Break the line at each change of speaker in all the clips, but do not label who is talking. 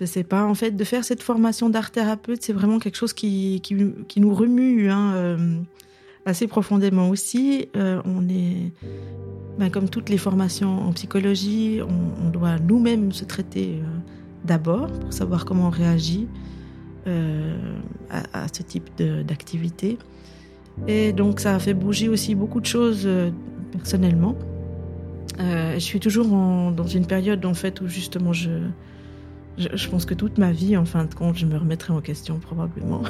Je sais pas. En fait, de faire cette formation d'art thérapeute, c'est vraiment quelque chose qui, qui, nous remue hein, euh, assez profondément aussi. Euh, on est, ben, comme toutes les formations en psychologie, on, doit nous-mêmes se traiter euh, d'abord pour savoir comment on réagit à, ce type d'activité. Et donc, ça a fait bouger aussi beaucoup de choses personnellement. je suis toujours dans une période en fait où justement je je, pense que toute ma vie, en fin de compte, je me remettrai en question probablement.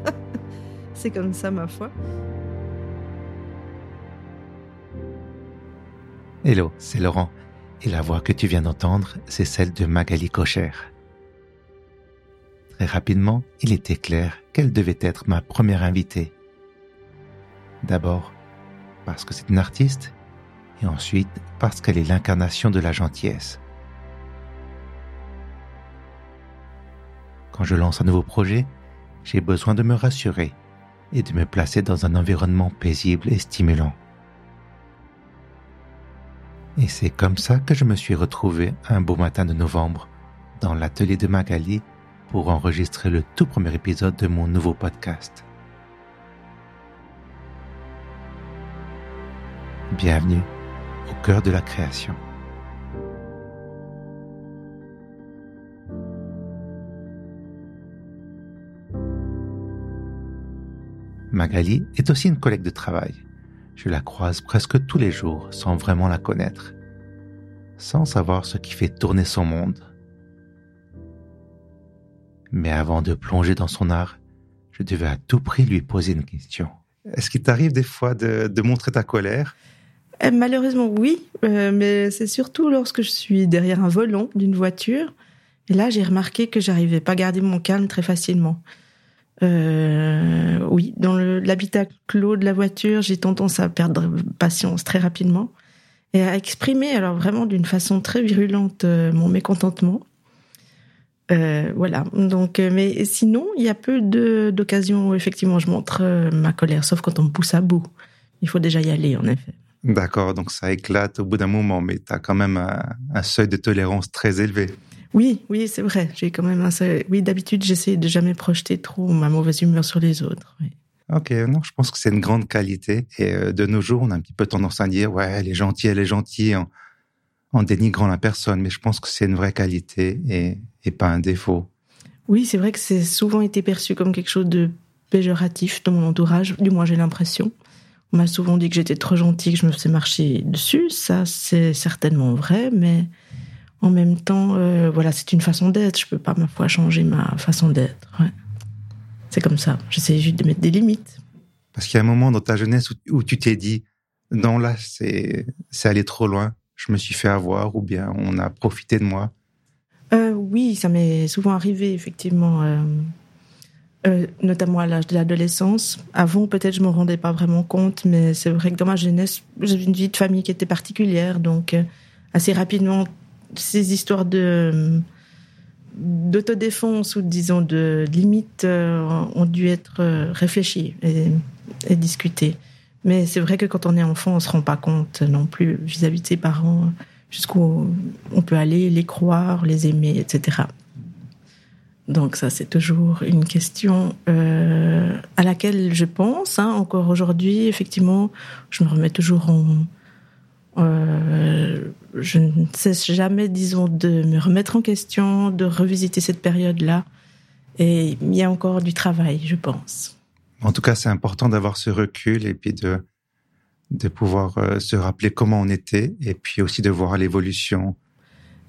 c'est comme ça, ma foi.
Hello, c'est Laurent. Et la voix que tu viens d'entendre, c'est celle de Magali Cocher. Très rapidement, il était clair qu'elle devait être ma première invitée. D'abord, parce que c'est une artiste, et ensuite parce qu'elle est l'incarnation de la gentillesse. Quand je lance un nouveau projet, j'ai besoin de me rassurer et de me placer dans un environnement paisible et stimulant. Et c'est comme ça que je me suis retrouvé un beau matin de novembre dans l'atelier de Magali pour enregistrer le tout premier épisode de mon nouveau podcast. Bienvenue au cœur de la création. Magali est aussi une collègue de travail. Je la croise presque tous les jours sans vraiment la connaître, sans savoir ce qui fait tourner son monde. Mais avant de plonger dans son art, je devais à tout prix lui poser une question. Est-ce qu'il t'arrive des fois de, montrer ta colère?
Eh, Malheureusement oui, euh, mais c'est surtout lorsque je suis derrière un volant d'une voiture. Et là, j'ai remarqué que j'arrivais pas à garder mon calme très facilement. Euh, oui, dans l'habitat clos de la voiture, j'ai tendance à perdre patience très rapidement et à exprimer alors vraiment d'une façon très virulente euh, mon mécontentement. Euh, voilà. Donc, mais sinon, il y a peu d'occasions où effectivement je montre ma colère, sauf quand on me pousse à bout. Il faut déjà y aller, en effet.
D'accord, donc ça éclate au bout d'un moment, mais tu as quand même un, seuil de tolérance très élevé.
Oui, oui, c'est vrai. J'ai quand même un Oui, d'habitude, j'essaie de jamais projeter trop ma mauvaise humeur sur les autres.
Ok, non, je pense que c'est une grande qualité. Et euh, de nos jours, on a un petit peu tendance à dire, ouais, elle est gentille, elle est gentille, en, dénigrant la personne. Mais je pense que c'est une vraie qualité et, et pas un défaut.
Oui, c'est vrai que c'est souvent été perçu comme quelque chose de péjoratif dans mon entourage. Du moins, j'ai l'impression. On m'a souvent dit que j'étais trop gentille, que je me faisais marcher dessus. Ça, c'est certainement vrai, mais en même temps, euh, voilà, c'est une façon d'être. Je peux pas, ma foi, changer ma façon d'être. C'est comme ça. J'essaie juste de mettre des limites.
Parce qu'il y a un moment dans ta jeunesse où, tu t'es dit, non, là, c'est, c'est aller trop loin. Je me suis fait avoir ou bien on a profité de moi.
Euh, oui, ça m'est souvent arrivé, effectivement. Euh, notamment à l'âge de l'adolescence. Avant, peut-être, je me rendais pas vraiment compte, mais c'est vrai que dans ma jeunesse, j'avais une vie de famille qui était particulière, donc assez rapidement, ces histoires de d'autodéfense ou disons de limites euh, ont dû être euh, réfléchies et, discutées. Mais c'est vrai que quand on est enfant, on se rend pas compte non plus vis-à-vis de ses parents jusqu'où on peut aller, les croire, les aimer, etc. Donc ça, c'est toujours une question euh, à laquelle je pense. Hein, encore aujourd'hui, effectivement, je me remets toujours en, euh, je ne cesse jamais, disons, de me remettre en question, de revisiter cette période-là. Et il y a encore du travail, je pense.
En tout cas, c'est important d'avoir ce recul et puis de, de pouvoir euh, se rappeler comment on était et puis aussi de voir l'évolution.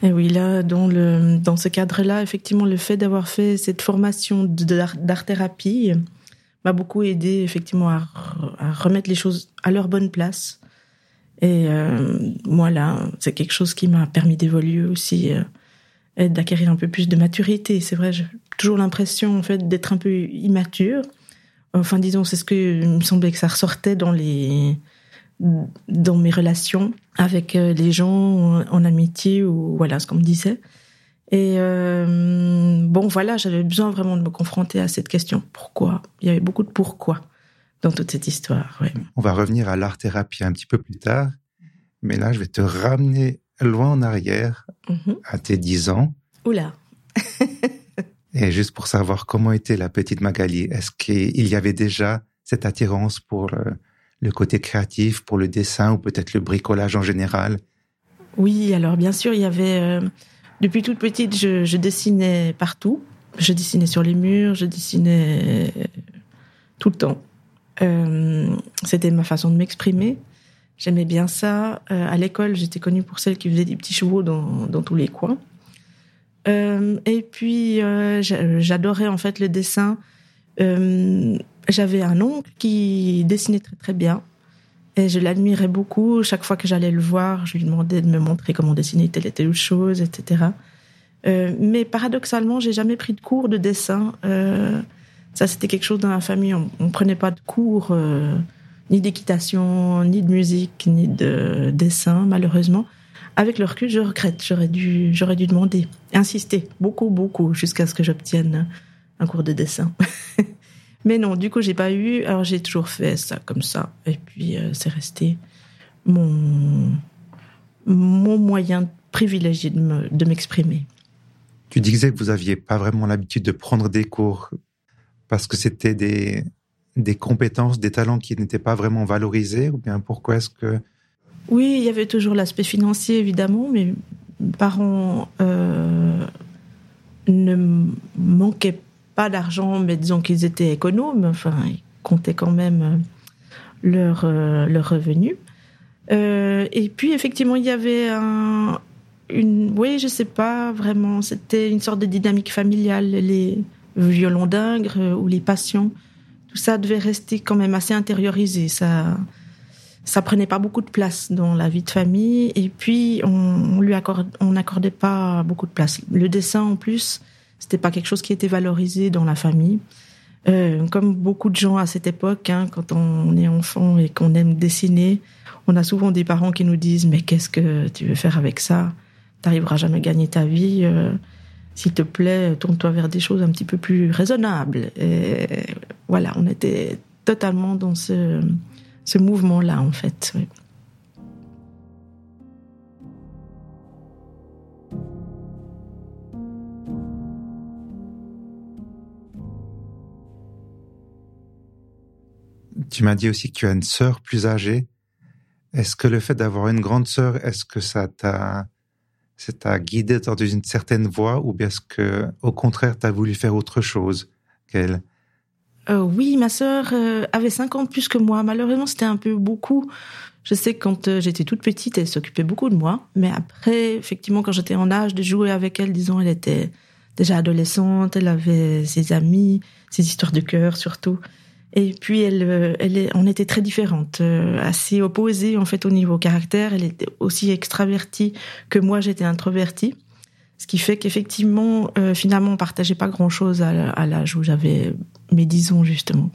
Et oui, là, dans, le, dans ce cadre-là, effectivement, le fait d'avoir fait cette formation d'art-thérapie m'a beaucoup aidé, effectivement, à, à remettre les choses à leur bonne place et euh, moi, là, c'est quelque chose qui m'a permis d'évoluer aussi, euh, et d'acquérir un peu plus de maturité. C'est vrai, j'ai toujours l'impression, en fait, d'être un peu immature. Enfin, disons, c'est ce que il me semblait que ça ressortait dans les dans mes relations avec euh, les gens en, amitié ou voilà ce qu'on me disait. Et bon, voilà, j'avais besoin vraiment de me confronter à cette question. Pourquoi? Il y avait beaucoup de pourquoi dans toute cette histoire.
On va revenir à l'art-thérapie un petit peu plus tard, mais là, je vais te ramener loin en arrière, mhm. à tes 10 ans.
Oula.
Et juste pour savoir comment était la petite Magali, est-ce qu'il y avait déjà cette attirance pour le, côté créatif, pour le dessin ou peut-être le bricolage en général?
Oui, alors bien sûr, il y avait... Euh, depuis toute petite, je, dessinais partout. Je dessinais sur les murs, je dessinais tout le temps. Euh, c'était ma façon de m'exprimer. J'aimais bien ça. Euh, à l'école, j'étais connue pour celle qui faisait des petits chevaux dans, dans tous les coins. Euh, et puis, euh, j'adorais en fait le dessin. Euh, J'avais un oncle qui dessinait très très bien. Et je l'admirais beaucoup. Chaque fois que j'allais le voir, je lui demandais de me montrer comment dessiner telle et telle chose, etc. Euh, mais paradoxalement, j'ai jamais pris de cours de dessin. Ça, c'était quelque chose dans la famille. On, on prenait pas de cours, euh, ni d'équitation, ni de musique, ni de dessin, malheureusement. Avec le recul, je regrette. J'aurais dû, j'aurais dû demander, insister beaucoup, beaucoup, jusqu'à ce que j'obtienne un cours de dessin. Mais non, du coup, j'ai pas eu. Alors, j'ai toujours fait ça comme ça. Et puis, euh, c'est resté mon, mon moyen privilégié de m'exprimer.
tu disais que vous aviez pas vraiment l'habitude de prendre des cours parce que c'était des, des compétences, des talents qui n'étaient pas vraiment valorisés ou bien pourquoi est-ce que
oui, il y avait toujours l'aspect financier, évidemment, mais mes parents euh, ne manquaient pas d'argent, mais disons qu'ils étaient économes, enfin, ils comptaient quand même euh, leur, euh, leur revenu. et puis, effectivement, il y avait un, une, oui, je sais pas vraiment, c'était une sorte de dynamique familiale, les violons d'ingres ou les passions, tout ça devait rester quand même assez intériorisé. Ça, ça prenait pas beaucoup de place dans la vie de famille et puis on, on lui accorde, on n'accordait pas beaucoup de place. Le dessin en plus, c'était pas quelque chose qui était valorisé dans la famille. Euh, comme beaucoup de gens à cette époque, hein, quand on est enfant et qu'on aime dessiner, on a souvent des parents qui nous disent mais qu'est-ce que tu veux faire avec ça? T'arriveras jamais à gagner ta vie. Euh, S'il te plaît, tourne-toi vers des choses un petit peu plus raisonnables. Et voilà, on était totalement dans ce ce mouvement-là, en fait.
Tu m'as dit aussi que tu as une sœur plus âgée. Est-ce que le fait d'avoir une grande sœur, est-ce que ça t'a, ça t'a guidé dans une certaine voie ou bien est-ce que, au contraire, tu as voulu faire autre chose qu'elle?
Euh, oui, ma sœur euh, avait 5 ans plus que moi. Malheureusement, c'était un peu beaucoup. Je sais que quand euh, j'étais toute petite, elle s'occupait beaucoup de moi. Mais après, effectivement, quand j'étais en âge de jouer avec elle, disons, elle était déjà adolescente, elle avait ses amis, ses histoires de cœur surtout. Et puis, elle, elle est, on était très différentes, assez opposées en fait au niveau caractère. Elle était aussi extravertie que moi, j'étais introvertie. Ce qui fait qu'effectivement, euh, finalement, on partageait pas grand-chose à, l'âge où j'avais mes 10 ans, justement.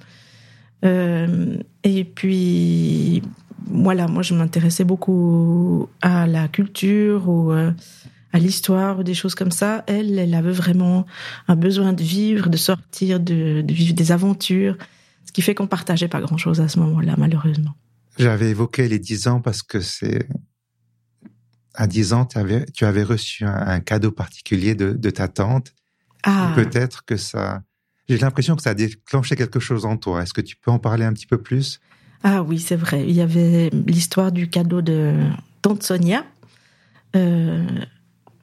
Euh, et puis, voilà, moi, je m'intéressais beaucoup à la culture ou euh, à l'histoire ou des choses comme ça. Elle, elle avait vraiment un besoin de vivre, de sortir, de vivre des aventures. Ce qui fait qu'on partageait pas grand-chose à ce moment-là, malheureusement.
J'avais évoqué les 10 ans parce que c'est à 10 ans, tu avais, tu avais reçu un, cadeau particulier de, de ta tante. Ah. Peut-être que ça... J'ai l'impression que ça a déclenché quelque chose en toi. Est-ce que tu peux en parler un petit peu plus?
Ah oui, c'est vrai. Il y avait l'histoire du cadeau de tante Sonia. Euh,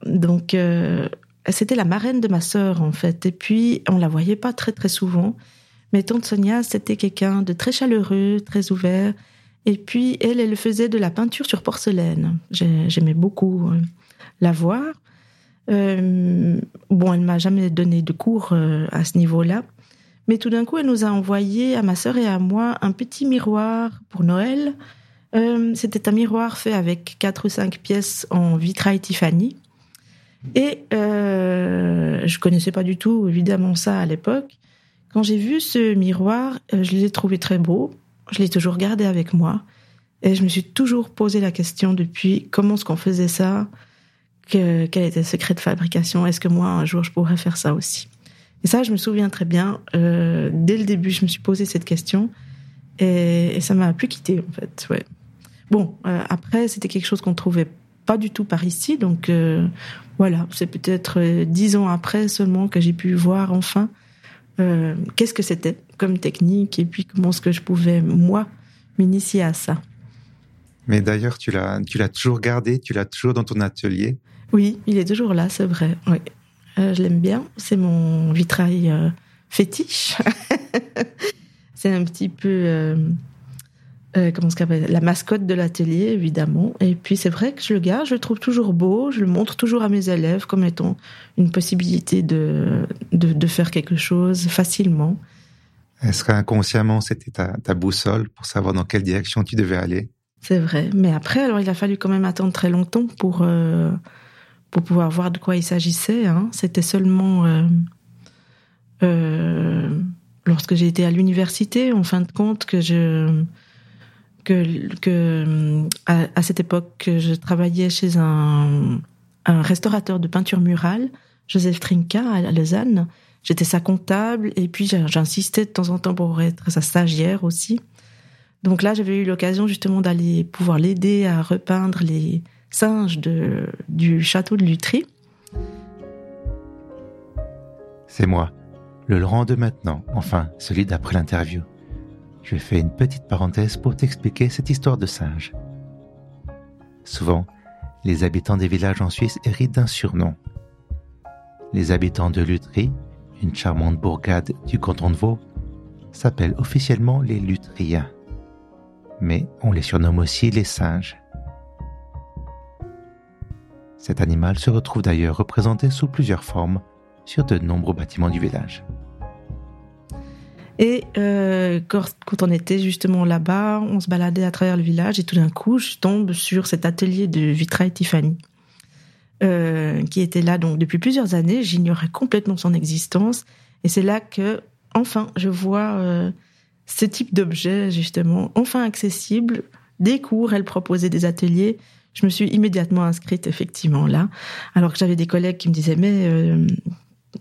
donc, euh, c'était la marraine de ma sœur, en fait. Et puis, on la voyait pas très, très souvent. Mais tante Sonia, c'était quelqu'un de très chaleureux, très ouvert. Et puis, elle, elle faisait de la peinture sur porcelaine. J'aimais beaucoup euh, la voir. Euh, bon, elle m'a jamais donné de cours euh, à ce niveau-là. Mais tout d'un coup, elle nous a envoyé, à ma sœur et à moi, un petit miroir pour Noël. C'était un miroir fait avec quatre ou cinq pièces en vitrail Tiffany. Et euh, je connaissais pas du tout, évidemment, ça à l'époque. Quand j'ai vu ce miroir, je l'ai trouvé très beau je l'ai toujours gardé avec moi. Et je me suis toujours posé la question depuis comment est-ce qu'on faisait ça, que, quel était le secret de fabrication, est-ce que moi un jour je pourrais faire ça aussi? Et ça, je me souviens très bien. Euh, dès le début, je me suis posé cette question et, et ça m'a plus quitté en fait. Ouais. Bon, euh, après, c'était quelque chose qu'on trouvait pas du tout par ici. Donc voilà, c'est peut-être dix ans après seulement que j'ai pu voir enfin qu'est-ce que c'était comme technique et puis comment est-ce que je pouvais moi m'initier à ça?
Mais d'ailleurs, tu l'as, tu l'as toujours gardé, tu l'as toujours dans ton atelier?
Oui, il est toujours là, c'est vrai. Oui. Euh, je l'aime bien. C'est mon vitrail euh, fétiche. c'est un petit peu euh, comment la mascotte de l'atelier, évidemment. Et puis c'est vrai que je le garde, je le trouve toujours beau, je le montre toujours à mes élèves comme étant une possibilité de, de, faire quelque chose facilement.
Est-ce qu'inconsciemment c'était ta, ta boussole pour savoir dans quelle direction tu devais aller?
C'est vrai. Mais après, alors il a fallu quand même attendre très longtemps pour pour pouvoir voir de quoi il s'agissait. Hein. C'était seulement euh, euh, lorsque j'ai été à l'université, en fin de compte, que je que, à, cette époque, je travaillais chez un, restaurateur de peinture murale, Joseph Trinka à Lausanne. J'étais sa comptable et puis j'insistais de temps en temps pour être sa stagiaire aussi. Donc là, j'avais eu l'occasion justement d'aller pouvoir l'aider à repeindre les, singe de, du château de Lutry.
C'est moi, le Laurent de maintenant, enfin celui d'après l'interview. Je fais une petite parenthèse pour t'expliquer cette histoire de singe. Souvent, les habitants des villages en Suisse héritent d'un surnom. Les habitants de Lutry, une charmante bourgade du canton de Vaud, s'appellent officiellement les Lutriens. Mais on les surnomme aussi les singes. Cet animal se retrouve d'ailleurs représenté sous plusieurs formes sur de nombreux bâtiments du village.
Et euh, quand, on était justement là-bas, on se baladait à travers le village et tout d'un coup, je tombe sur cet atelier de vitrail Tiffany, euh, qui était là donc depuis plusieurs années. J'ignorais complètement son existence, et c'est là que, enfin, je vois euh, ce type d'objet justement, enfin accessible. Des cours, elle proposait des ateliers je me suis immédiatement inscrite effectivement là, alors que j'avais des collègues qui me disaient mais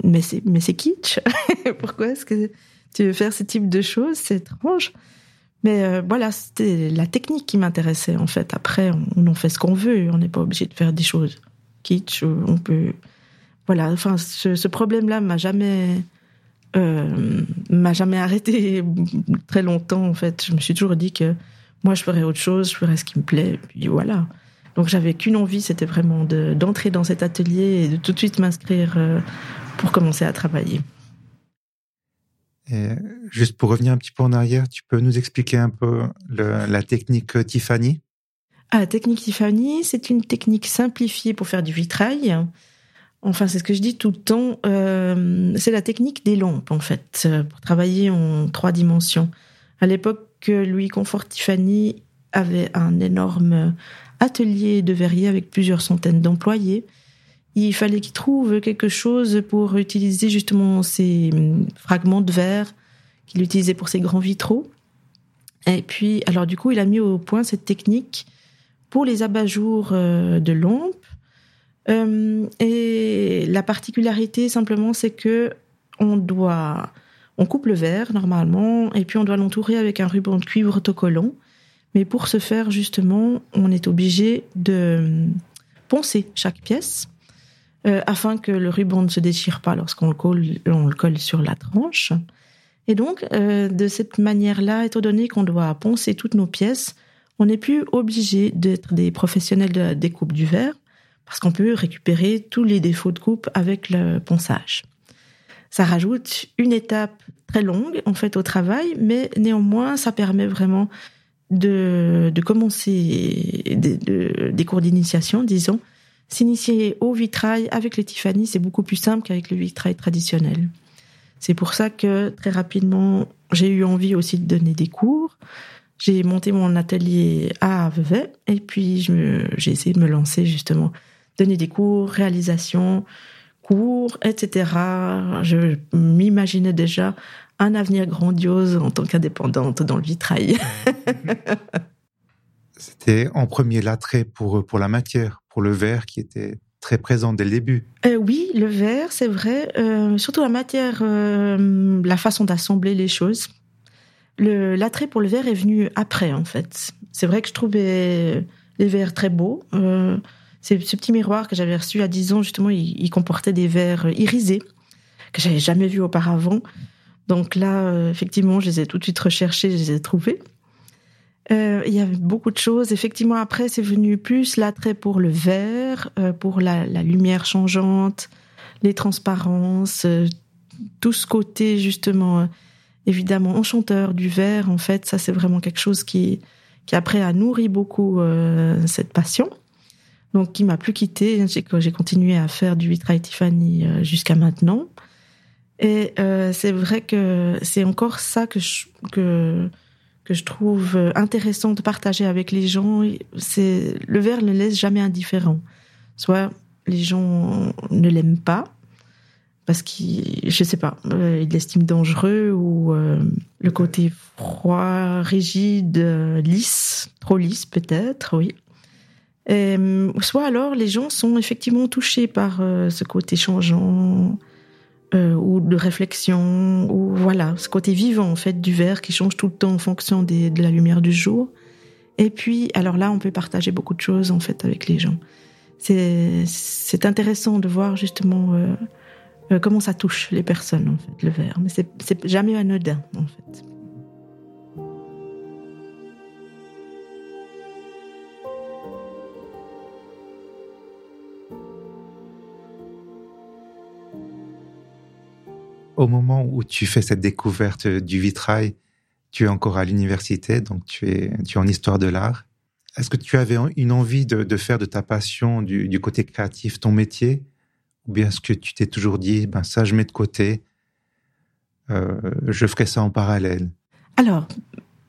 mais c'est mais c'est kitsch. Pourquoi est-ce que tu veux faire ce type de choses C'est étrange. Mais euh, voilà, c'était la technique qui m'intéressait en fait. Après, on, en fait ce qu'on veut. On n'est pas obligé de faire des choses kitsch. On peut, voilà. Enfin, ce, problème-là m'a jamais euh, m'a jamais arrêté très longtemps en fait. Je me suis toujours dit que moi je ferais autre chose, je ferais ce qui me plaît. Et voilà. Donc j'avais qu'une envie, c'était vraiment d'entrer dans cet atelier et de tout de suite m'inscrire euh, pour commencer à travailler.
Juste pour revenir un petit peu en arrière, tu peux nous expliquer un peu la technique Tiffany?
Ah, La technique Tiffany, c'est une technique simplifiée pour faire du vitrail. Enfin, c'est ce que je dis tout le temps. Euh, c'est la technique des lampes, en fait, pour travailler en trois dimensions. À l'époque, Louis Confort Tiffany avait un énorme atelier de verrier avec plusieurs centaines d'employés. Il fallait qu'il trouve quelque chose pour utiliser justement ces fragments de verre qu'il utilisait pour ses grands vitraux. Et puis, alors du coup, il a mis au point cette technique pour les abat-jours euh, de lampes. Euh, et la particularité, simplement, c'est que on doit, on coupe le verre normalement, et puis on doit l'entourer avec un ruban de cuivre autocollant. Mais pour ce faire, justement, on est obligé de poncer chaque pièce euh, afin que le ruban ne se déchire pas lorsqu'on le colle, on le colle sur la tranche. Et donc, euh, de cette manière-là, étant donné qu'on doit poncer toutes nos pièces, on n'est plus obligé d'être des professionnels de la découpe du verre, parce qu'on peut récupérer tous les défauts de coupe avec le ponçage. Ça rajoute une étape très longue, en fait, au travail, mais néanmoins, ça permet vraiment de, de commencer des cours d'initiation, disons, s'initier au vitrail avec les Tiffany, c'est beaucoup plus simple qu'avec le vitrail traditionnel. C'est pour ça que très rapidement, j'ai eu envie aussi de donner des cours. J'ai monté mon atelier à Vevey et puis j'ai essayé de me lancer justement, donner des cours, réalisation, cours, etc. Je m'imaginais déjà un avenir grandiose en tant qu'indépendante dans le vitrail.
C'était en premier l'attrait pour, pour la matière, pour le verre qui était très présent dès le début.
Euh, oui, le verre, c'est vrai. Euh, surtout la matière, euh, la façon d'assembler les choses. L'attrait pour le verre est venu après, en fait. C'est vrai que je trouvais les verres très beaux. ce petit miroir que j'avais reçu à 10 ans, justement, il, comportait des verres irisés que j'avais jamais vus auparavant. Donc là, effectivement, je les ai tout de suite recherchés, je les ai trouvés. Euh, il y avait beaucoup de choses. Effectivement, après, c'est venu plus l'attrait pour le verre, euh, pour la, la, lumière changeante, les transparences, euh, tout ce côté justement, euh, évidemment, enchanteur du verre. En fait, ça, c'est vraiment quelque chose qui, qui après a nourri beaucoup cette passion. Donc, qui m'a plus quitté. J'ai continué à faire du vitrail Tiffany jusqu'à maintenant. Et c'est vrai que c'est encore ça que je, que que je trouve euh, intéressant de partager avec les gens, c'est le verre ne laisse jamais indifférent. Soit les gens ne l'aiment pas parce qu'il, je sais pas, euh, ils l'estiment dangereux ou euh, le côté froid, rigide, lisse, trop lisse peut-être, oui. Soit alors les gens sont effectivement touchés par ce côté changeant, euh, ou de réflexion, ou voilà, ce côté vivant en fait du verre qui change tout le temps en fonction de la lumière du jour. Et puis, alors là, on peut partager beaucoup de choses en fait avec les gens. C'est intéressant de voir justement euh, euh, comment ça touche les personnes en fait le verre, mais c'est jamais anodin en fait.
Au moment où tu fais cette découverte du vitrail, tu es encore à l'université, donc tu es, tu es en histoire de l'art. Est-ce que tu avais une envie de, de faire de ta passion, du, du, côté créatif, ton métier? Ou bien est-ce que tu t'es toujours dit, ben ça, je mets de côté, euh, je ferai ça en parallèle?
Alors,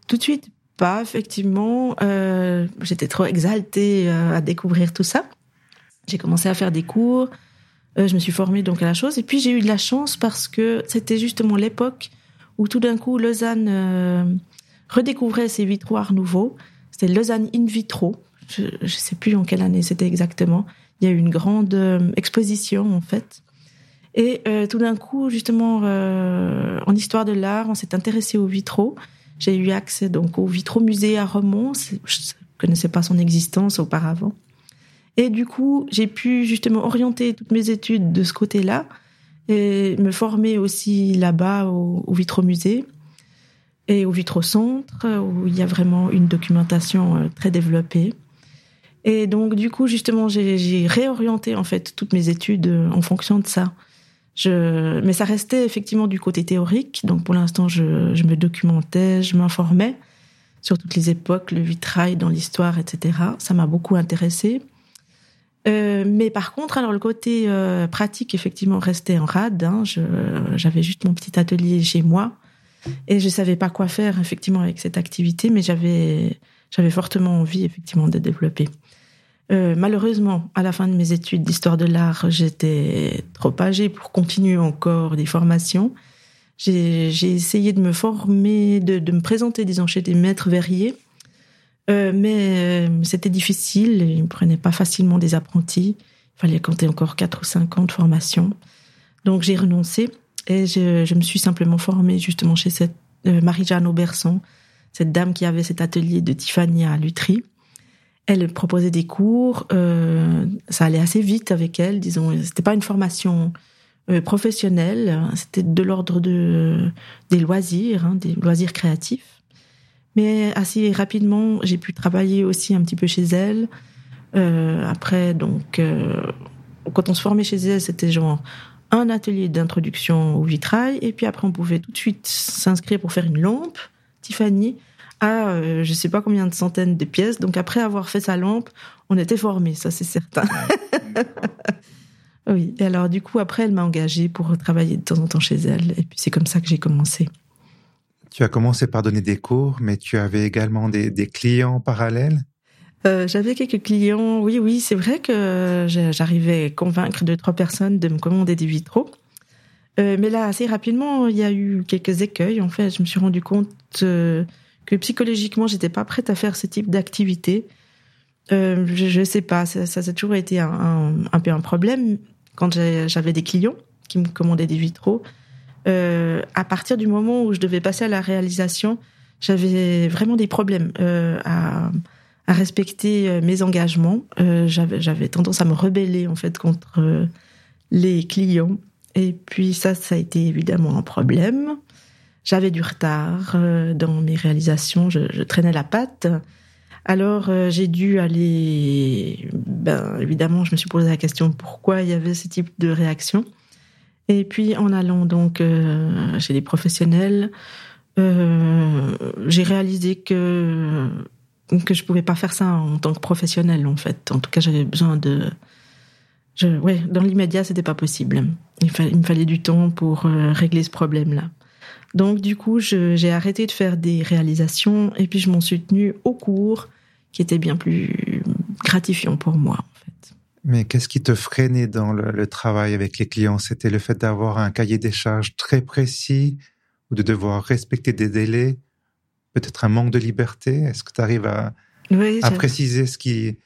tout de suite, pas, effectivement. Euh, J'étais trop exaltée euh, à découvrir tout ça. J'ai commencé à faire des cours, je me suis formée donc à la chose. Et puis j'ai eu de la chance parce que c'était justement l'époque où tout d'un coup Lausanne euh, redécouvrait ses vitroirs nouveaux. C'était Lausanne in vitro. Je ne sais plus en quelle année c'était exactement. Il y a eu une grande euh, exposition en fait. Et tout d'un coup, justement, en histoire de l'art, on s'est intéressé aux vitraux. J'ai eu accès donc au vitraux musée à Remont. Je ne connaissais pas son existence auparavant. Et du coup, j'ai pu justement orienter toutes mes études de ce côté-là et me former aussi là-bas au, au Vitromusée et au Vitrocentre où il y a vraiment une documentation euh, très développée. Et donc du coup, justement, j'ai réorienté en fait toutes mes études euh, en fonction de ça. Mais ça restait effectivement du côté théorique. Donc pour l'instant, je, je me documentais, je m'informais sur toutes les époques, le vitrail dans l'histoire, etc. Ça m'a beaucoup intéressé. Euh, mais par contre, alors le côté euh, pratique, effectivement, restait en rade. Hein. J'avais juste mon petit atelier chez moi et je savais pas quoi faire effectivement avec cette activité, mais j'avais j'avais fortement envie effectivement de développer. Euh, malheureusement, à la fin de mes études d'histoire de l'art, j'étais trop âgée pour continuer encore des formations. J'ai essayé de me former, de, de me présenter, disons, chez des maîtres verriers euh, mais euh, c'était difficile, ils ne prenaient pas facilement des apprentis. Il fallait compter encore 4 ou 5 ans de formation. Donc j'ai renoncé et je, je, me suis simplement formée justement chez cette euh, Marie-Jeanne Auberson, cette dame qui avait cet atelier de Tiffany à Lutry. Elle proposait des cours, euh, ça allait assez vite avec elle, disons. C'était pas une formation euh, professionnelle, c'était de l'ordre de des loisirs, hein, des loisirs créatifs. Mais assez rapidement, j'ai pu travailler aussi un petit peu chez elle. Euh, après, donc, euh, quand on se formait chez elle, c'était genre un atelier d'introduction au vitrail, et puis après, on pouvait tout de suite s'inscrire pour faire une lampe Tiffany à euh, je sais pas combien de centaines de pièces. Donc après avoir fait sa lampe, on était formés, ça c'est certain. oui. Et alors du coup, après, elle m'a engagée pour travailler de temps en temps chez elle, et puis c'est comme ça que j'ai commencé.
Tu as commencé par donner des cours, mais tu avais également des, clients parallèles?
Euh, J'avais quelques clients, oui, oui, c'est vrai que j'arrivais à convaincre deux, trois personnes de me commander des vitraux. Euh, mais là, assez rapidement, il y a eu quelques écueils. En fait, je me suis rendu compte euh, que psychologiquement, j'étais pas prête à faire ce type d'activité. Je, ne sais pas, ça, ça, a toujours été un peu un problème quand j'avais des clients qui me commandaient des vitraux euh, à partir du moment où je devais passer à la réalisation, j'avais vraiment des problèmes euh, à, à respecter mes engagements. j'avais, j'avais tendance à me rebeller en fait contre les clients. Et puis ça, ça a été évidemment un problème. J'avais du retard dans mes réalisations, je, je traînais la patte. Alors j'ai dû aller, ben évidemment, je me suis posé la question pourquoi il y avait ce type de réaction? Et puis en allant donc euh, chez des professionnels, euh, j'ai réalisé que que je pouvais pas faire ça en tant que professionnel en fait. En tout cas, j'avais besoin de je, ouais, dans l'immédiat, c'était pas possible. Il, me fallait du temps pour euh, régler ce problème-là. Donc, du coup, j'ai arrêté de faire des réalisations et puis je m'en suis tenue au cours, qui était bien plus gratifiant pour moi.
Mais qu'est-ce qui te freinait dans le, travail avec les clients? C'était le fait d'avoir un cahier des charges très précis ou de devoir respecter des délais? Peut-être un manque de liberté? Est-ce que tu arrives à, à préciser ce qui,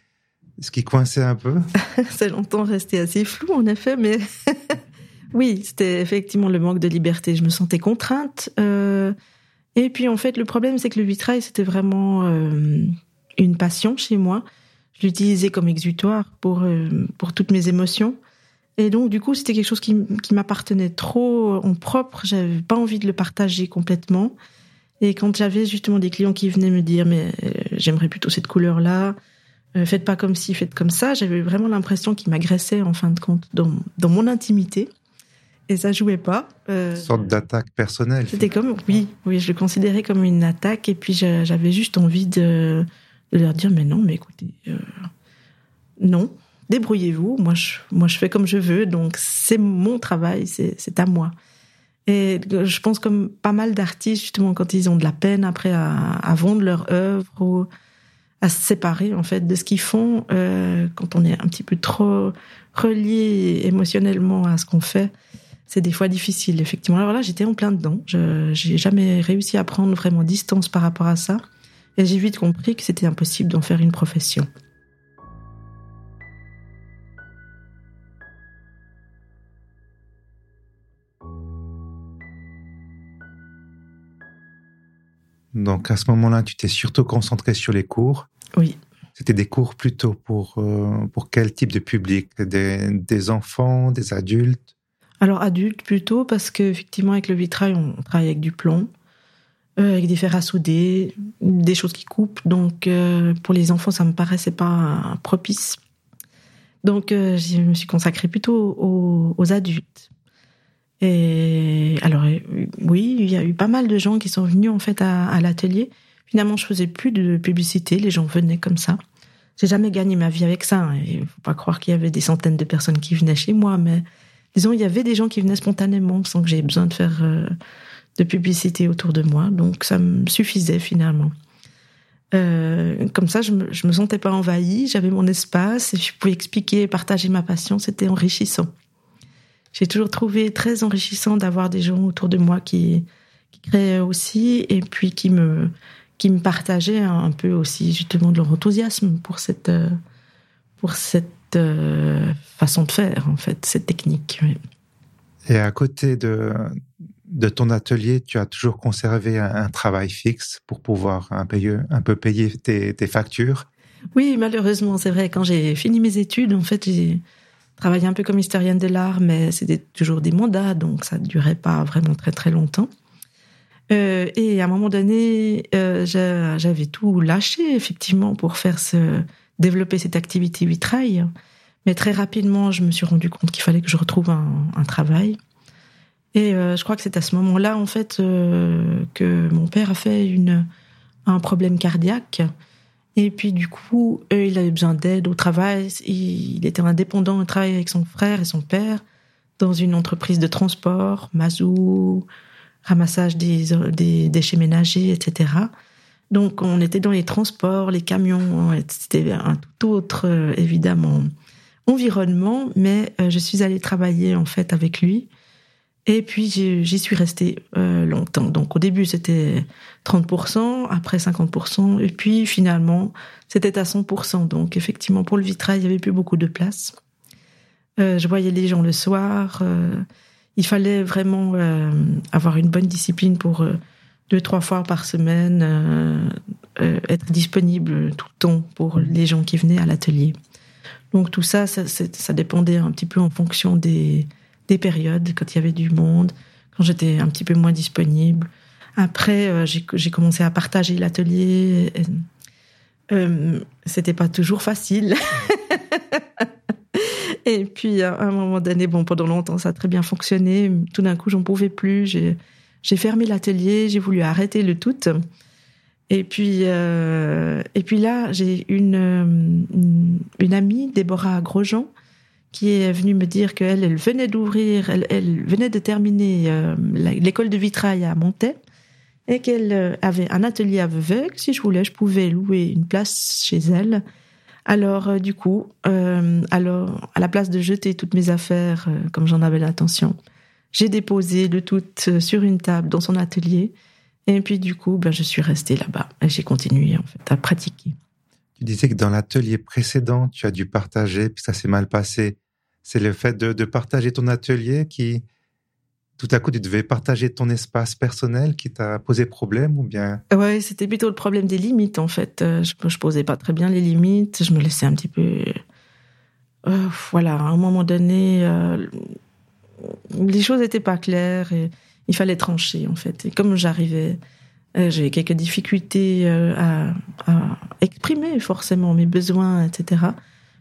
ce qui coinçait un peu?
C'est longtemps resté assez flou, en effet, mais oui, c'était effectivement le manque de liberté. Je me sentais contrainte. Euh, et puis, en fait, le problème, c'est que le vitrail, c'était vraiment euh, une passion chez moi l'utilisais comme exutoire pour, euh, pour toutes mes émotions. Et donc, du coup, c'était quelque chose qui, qui m'appartenait trop en propre. J'avais pas envie de le partager complètement. Et quand j'avais justement des clients qui venaient me dire, mais euh, j'aimerais plutôt cette couleur-là, euh, faites pas comme ci, faites comme ça, j'avais vraiment l'impression qu'ils m'agressaient en fin de compte dans, dans mon intimité. Et ça jouait pas.
Une sorte d'attaque personnelle.
C'était comme, oui, oui, je le considérais comme une attaque. Et puis j'avais juste envie de, de leur dire mais non, mais écoutez, euh, non, débrouillez-vous. Moi, je, moi, je fais comme je veux, donc c'est mon travail, c'est à moi. Et je pense comme pas mal d'artistes justement quand ils ont de la peine après à, vendre leur œuvre ou à se séparer en fait de ce qu'ils font euh, quand on est un petit peu trop relié émotionnellement à ce qu'on fait c'est des fois difficile effectivement alors là j'étais en plein dedans je j'ai jamais réussi à prendre vraiment distance par rapport à ça et j'ai vite compris que c'était impossible d'en faire une profession.
Donc à ce moment-là, tu t'es surtout concentré sur les cours.
Oui.
C'était des cours plutôt pour, euh, pour quel type de public? Des, des enfants, des adultes?
Alors adultes plutôt, parce qu'effectivement avec le vitrail, on travaille avec du plomb. Euh, avec des fers à souder, des choses qui coupent. Donc, euh, pour les enfants, ça me paraissait pas propice. Donc, euh, je me suis consacrée plutôt aux, adultes. Et alors, oui, il y a eu pas mal de gens qui sont venus en fait à, l'atelier. Finalement, je faisais plus de publicité, les gens venaient comme ça. J'ai jamais gagné ma vie avec ça. Il hein. faut pas croire qu'il y avait des centaines de personnes qui venaient chez moi, mais disons, il y avait des gens qui venaient spontanément sans que j'aie besoin de faire de publicité autour de moi, donc ça me suffisait finalement. Euh, comme ça, je me, me sentais pas envahie, j'avais mon espace et je pouvais expliquer, partager ma passion, c'était enrichissant. J'ai toujours trouvé très enrichissant d'avoir des gens autour de moi qui, créaient aussi et puis qui me, qui me partageaient un peu aussi justement de leur enthousiasme pour cette, pour cette euh, façon de faire en fait, cette technique.
Et à côté de, de ton atelier, tu as toujours conservé un, travail fixe pour pouvoir un, un peu payer tes, factures?
Oui, malheureusement, c'est vrai. Quand j'ai fini mes études, en fait, j'ai travaillé un peu comme historienne de l'art, mais c'était toujours des mandats, donc ça ne durait pas vraiment très très longtemps. Euh, et à un moment donné, euh, j'avais tout lâché effectivement pour faire ce développer cette activité vitrail. Mais très rapidement, je me suis rendu compte qu'il fallait que je retrouve un travail. Et euh, je crois que c'est à ce moment-là, en fait, euh, que mon père a fait une, un problème cardiaque. Et puis, du coup, euh, il avait besoin d'aide au travail. Il, était indépendant, il travaillait avec son frère et son père dans une entreprise de transport, mazou, ramassage des, des déchets ménagers, etc. Donc, on était dans les transports, les camions. C'était un tout autre, évidemment, environnement. Mais je suis allée travailler, en fait, avec lui et puis j'y suis restée euh, longtemps. Donc au début c'était 30%, après 50%, et puis finalement c'était à 100%. Donc effectivement pour le vitrail il y avait plus beaucoup de place. Euh, je voyais les gens le soir. Euh, il fallait vraiment avoir une bonne discipline pour deux trois fois par semaine être disponible tout le temps pour les gens qui venaient à l'atelier. Donc tout ça, ça, dépendait un petit peu en fonction des, des périodes, quand il y avait du monde, quand j'étais un petit peu moins disponible. Après, euh, j'ai commencé à partager l'atelier. Euh, C'était pas toujours facile. Et puis, à un moment donné, bon, pendant longtemps, ça a très bien fonctionné. Tout d'un coup, j'en pouvais plus. J'ai fermé l'atelier. J'ai voulu arrêter le tout. Et puis, euh, et puis là, j'ai une, une amie, Déborah Grosjean, qui est venue me dire qu'elle elle venait d'ouvrir, elle, elle, venait de terminer euh, l'école de vitrail à Montaix et qu'elle euh, avait un atelier à Vevey, que si je voulais, je pouvais louer une place chez elle. Alors, euh, du coup, alors, à la place de jeter toutes mes affaires, comme j'en avais l'intention, j'ai déposé le tout sur une table dans son atelier et puis du coup, ben, je suis restée là-bas et j'ai continué en fait à pratiquer.
Tu disais que dans l'atelier précédent, tu as dû partager, puis ça s'est mal passé. C'est le fait de, partager ton atelier qui, tout à coup, tu devais partager ton espace personnel qui t'a posé problème ou bien?
Ouais, c'était plutôt le problème des limites en fait. Euh, je, je posais pas très bien les limites. Je me laissais un petit peu. Euh, voilà, à un moment donné, euh, les choses n'étaient pas claires et il fallait trancher en fait. Et comme j'arrivais, euh, j'avais quelques difficultés euh, à, exprimer forcément mes besoins, etc.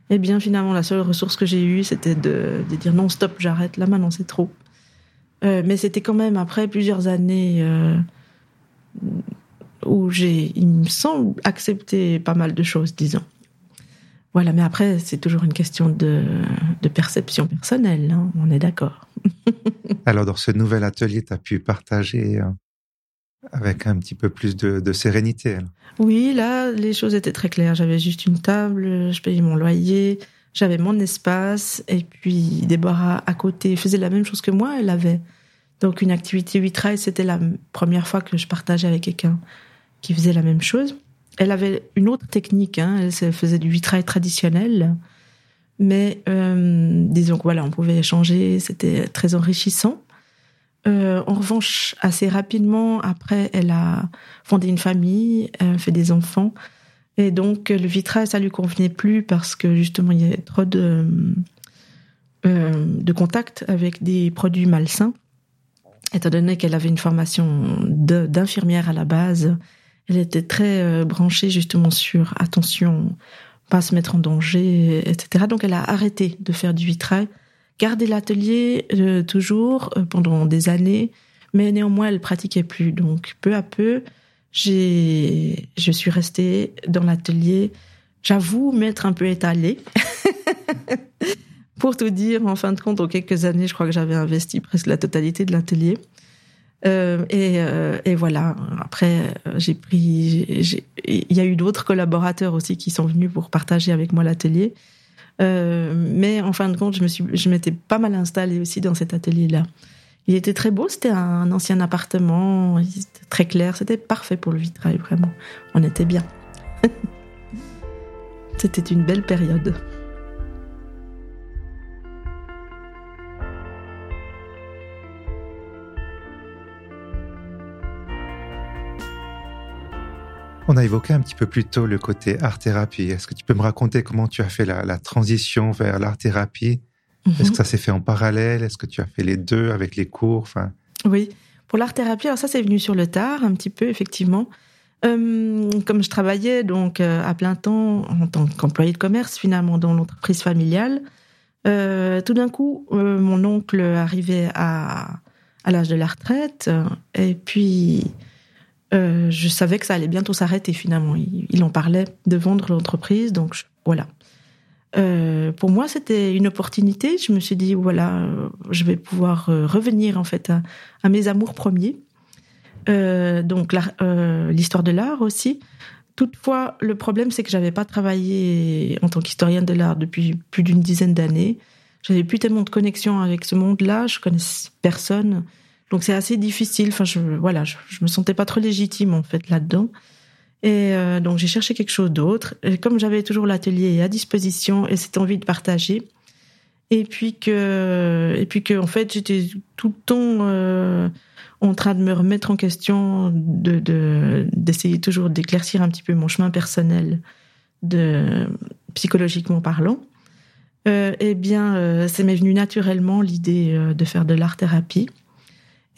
Eh bien finalement la seule ressource que j'ai eue, c'était de, dire non stop, j'arrête là maintenant c'est trop. Euh, mais c'était quand même après plusieurs années où j'ai, il me semble, accepté pas mal de choses, disons. Voilà, mais après, c'est toujours une question de, perception personnelle, hein, on est d'accord.
Alors, dans ce nouvel atelier, tu as pu partager avec un petit peu plus de, sérénité.
Oui, là, les choses étaient très claires. J'avais juste une table, je payais mon loyer, j'avais mon espace, et puis Déborah à côté faisait la même chose que moi, elle avait. Donc, une activité vitrail, c'était la première fois que je partageais avec quelqu'un qui faisait la même chose elle avait une autre technique. Hein. Elle faisait du vitrail traditionnel. Mais euh, disons que voilà, on pouvait échanger, c'était très enrichissant. Euh, en revanche, assez rapidement, après, elle a fondé une famille, elle fait des enfants. Et donc, le vitrail, ça lui convenait plus parce que justement, il y avait trop de, euh, de contact avec des produits malsains. Étant donné qu'elle avait une formation d'infirmière à la base, elle était très euh, branchée justement sur attention, pas se mettre en danger, etc. Donc elle a arrêté de faire du vitrail, gardé l'atelier euh, toujours euh, pendant des années, mais néanmoins elle pratiquait plus. Donc peu à peu, j'ai, je suis restée dans l'atelier. J'avoue m'être un peu étalée. Pour tout dire, en fin de compte, en quelques années, je crois que j'avais investi presque la totalité de l'atelier. Euh, et, et, voilà. Après, j'ai pris. Il y a eu d'autres collaborateurs aussi qui sont venus pour partager avec moi l'atelier. Euh, mais en fin de compte, je me suis, je m'étais pas mal installée aussi dans cet atelier-là. Il était très beau. C'était un ancien appartement. C'était très clair. C'était parfait pour le vitrail, vraiment. On était bien. C'était une belle période.
On a évoqué un petit peu plus tôt le côté art-thérapie. Est-ce que tu peux me raconter comment tu as fait la, transition vers l'art-thérapie Est-ce que mhm. ça s'est fait en parallèle? Est-ce que tu as fait les deux avec les cours? Enfin...
Oui, pour l'art-thérapie, alors ça c'est venu sur le tard un petit peu, effectivement. Euh, comme je travaillais donc euh, à plein temps en tant qu'employé de commerce finalement dans l'entreprise familiale, euh, tout d'un coup mon oncle arrivait à, à l'âge de la retraite et puis euh, je savais que ça allait bientôt s'arrêter finalement. Il, en parlait de vendre l'entreprise, donc voilà. Euh, pour moi, c'était une opportunité. Je me suis dit voilà, euh, je vais pouvoir euh, revenir en fait à, à mes amours premiers. Euh, donc l'histoire de l'art aussi. Toutefois, le problème c'est que j'avais pas travaillé en tant qu'historienne de l'art depuis plus d'une dizaine d'années. J'avais plus tellement de connexion avec ce monde-là. Je connaissais personne. Donc c'est assez difficile. Enfin, je voilà, je, me sentais pas trop légitime en fait là-dedans. Et euh, donc j'ai cherché quelque chose d'autre. Et comme j'avais toujours l'atelier à disposition et cette envie de partager, et puis que et puis que en fait j'étais tout le temps euh, en train de me remettre en question, de d'essayer toujours d'éclaircir un petit peu mon chemin personnel, de psychologiquement parlant. Euh, eh bien, euh, ça m'est venu naturellement l'idée euh, de faire de l'art thérapie.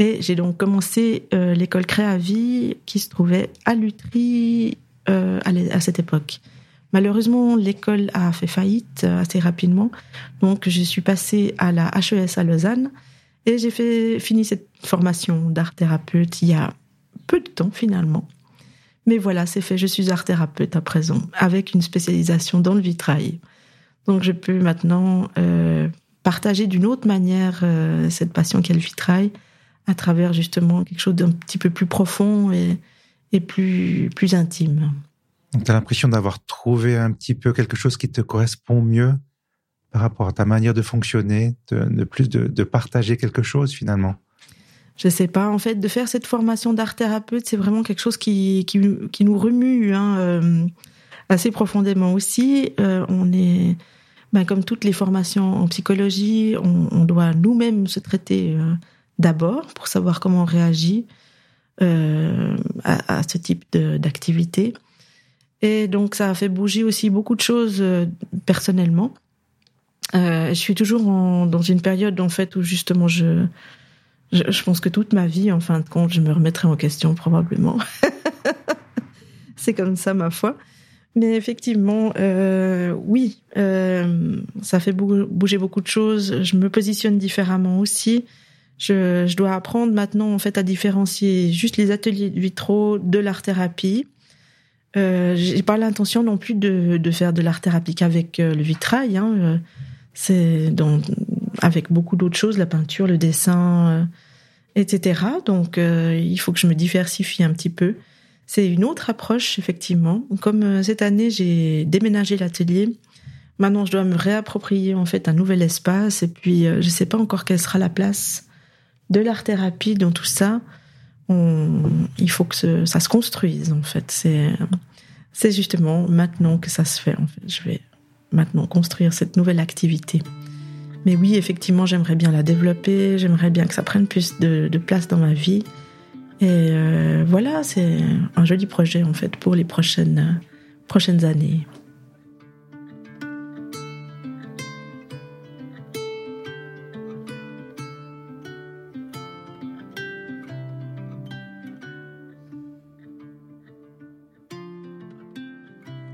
Et j'ai donc commencé euh, l'école Créavie qui se trouvait à Lutry à, à, cette époque. Malheureusement, l'école a fait faillite assez rapidement, donc je suis passée à la HES à Lausanne et j'ai fini cette formation d'art thérapeute il y a peu de temps finalement. Mais voilà, c'est fait. Je suis art thérapeute à présent, avec une spécialisation dans le vitrail. Donc je peux maintenant euh, partager d'une autre manière euh, cette passion qu'est le vitrail à travers justement quelque chose d'un petit peu plus profond et, et plus, plus intime.
Donc tu as l'impression d'avoir trouvé un petit peu quelque chose qui te correspond mieux par rapport à ta manière de fonctionner, de, de plus de, de, partager quelque chose finalement?
Je sais pas, en fait, de faire cette formation d'art thérapeute, c'est vraiment quelque chose qui, qui, qui nous remue hein, euh, assez profondément aussi. Euh, on est, ben, comme toutes les formations en psychologie, on, on doit nous-mêmes se traiter euh, d'abord pour savoir comment on réagit euh, à, ce type d'activité. Et donc ça a fait bouger aussi beaucoup de choses euh, personnellement. Euh, je suis toujours dans une période en fait où justement je, je, pense que toute ma vie, en fin de compte, je me remettrai en question probablement. C'est comme ça ma foi. Mais effectivement, oui, ça fait bouger beaucoup de choses. Je me positionne différemment aussi. Je, je, dois apprendre maintenant en fait à différencier juste les ateliers vitro de l'art thérapie. Euh, J'ai pas l'intention non plus de, de faire de l'art thérapie qu'avec euh, le vitrail. Hein. Euh, c'est donc avec beaucoup d'autres choses, la peinture, le dessin, euh, etc. Donc euh, il faut que je me diversifie un petit peu. C'est une autre approche effectivement. Comme euh, cette année j'ai déménagé l'atelier, maintenant je dois me réapproprier en fait un nouvel espace et puis je sais pas encore quelle sera la place de l'art thérapie dans tout ça. Il faut que ça se construise en fait. C'est justement maintenant que ça se fait. Je vais maintenant construire cette nouvelle activité. Mais oui, effectivement, j'aimerais bien la développer, j'aimerais bien que ça prenne plus de, place dans ma vie. Et euh, voilà, c'est un joli projet en fait pour les prochaines années.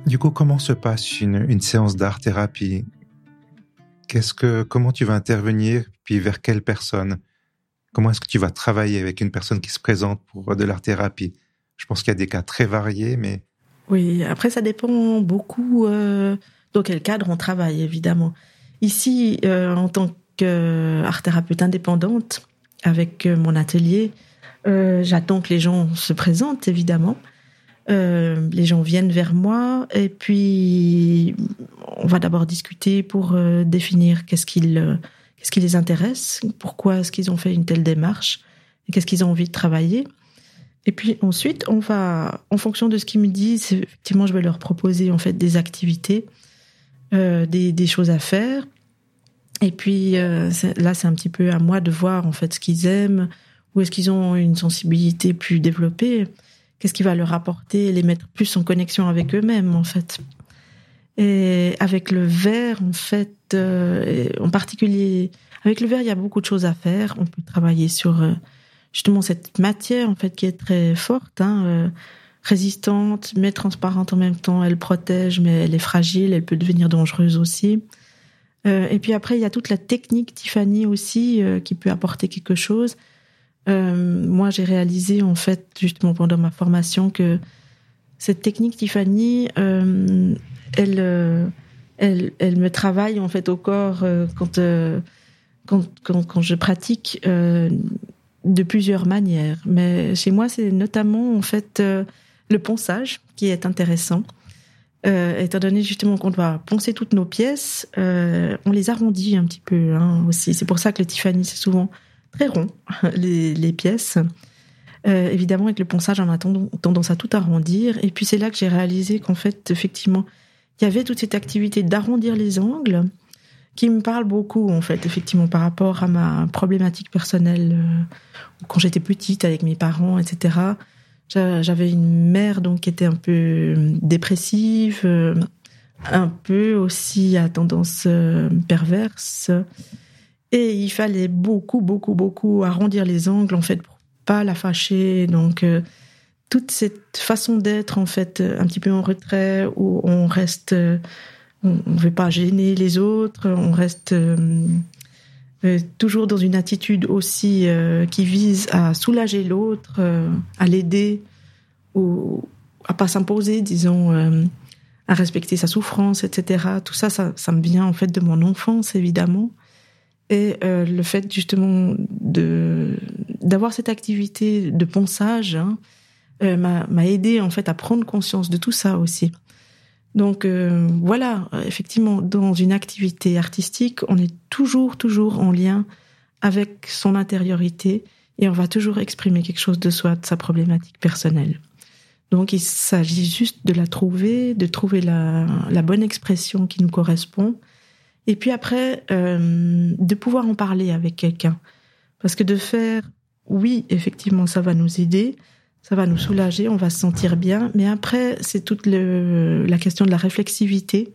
Du coup, comment se passe une, une séance d'art thérapie Qu'est-ce que, comment tu vas intervenir, puis vers quelle personne? Comment est-ce que tu vas travailler avec une personne qui se présente pour de l'art thérapie Je pense qu'il y a des cas très variés, mais
oui. Après, ça dépend beaucoup euh, dans quel cadre on travaille, évidemment. Ici, euh, en tant qu'art thérapeute indépendante, avec euh, mon atelier, j'attends que les gens se présentent, évidemment. Euh, les gens viennent vers moi et puis on va d'abord discuter pour euh, définir qu'est-ce qu'ils euh, qui les intéresse, pourquoi est-ce qu'ils ont fait une telle démarche qu'est-ce qu'ils ont envie de travailler. Et puis ensuite, on va, en fonction de ce qu'ils me disent, effectivement, je vais leur proposer en fait des activités, des, des choses à faire. Et puis là, c'est un petit peu à moi de voir en fait ce qu'ils aiment, où est-ce qu'ils ont une sensibilité plus développée qu'est-ce qui va leur apporter, les mettre plus en connexion avec eux-mêmes en fait? Et avec le verre, en fait, euh, en particulier, avec le verre, il y a beaucoup de choses à faire. On peut travailler sur euh, justement cette matière en fait qui est très forte, hein, euh, résistante, mais transparente en même temps. Elle protège, mais elle est fragile. Elle peut devenir dangereuse aussi. Et puis après, il y a toute la technique Tiffany aussi qui peut apporter quelque chose. Euh, moi, j'ai réalisé en fait justement pendant ma formation que cette technique Tiffany, euh, elle, euh, elle, elle me travaille en fait au corps quand, quand, quand, quand je pratique de plusieurs manières. Mais chez moi, c'est notamment en fait le ponçage qui est intéressant. Étant donné justement qu'on doit poncer toutes nos pièces, on les arrondit un petit peu hein, aussi. C'est pour ça que le Tiffany, c'est souvent très les, pièces. Euh, évidemment, avec le ponçage, on a tendance à tout arrondir. Et puis c'est là que j'ai réalisé qu'en fait, effectivement, il y avait toute cette activité d'arrondir les angles qui me parle beaucoup en fait, effectivement, par rapport à ma problématique personnelle quand j'étais petite avec mes parents, etc. J'avais une mère donc qui était un peu dépressive, un peu aussi à tendance perverse. Et il fallait beaucoup, beaucoup, beaucoup arrondir les angles, en fait, pour pas la fâcher. Donc, toute cette façon d'être, en fait, un petit peu en retrait, où on reste, on ne veut pas gêner les autres, on reste euh, toujours dans une attitude aussi euh, qui vise à soulager l'autre, euh, à l'aider, ou à pas s'imposer, disons, à respecter sa souffrance, etc. Tout ça, ça, ça, me vient en fait de mon enfance, évidemment. Et le fait justement de d'avoir cette activité de ponçage hein, m'a aidé en fait à prendre conscience de tout ça aussi. Donc euh, voilà, effectivement, dans une activité artistique, on est toujours, toujours en lien avec son intériorité et on va toujours exprimer quelque chose de soi, de sa problématique personnelle. Donc il s'agit juste de la trouver, de trouver la, bonne expression qui nous correspond, et puis après euh, de pouvoir en parler avec quelqu'un. Parce que de faire, oui, effectivement, ça va nous aider, ça va nous soulager, on va se sentir bien. Mais après, c'est toute la question de la réflexivité,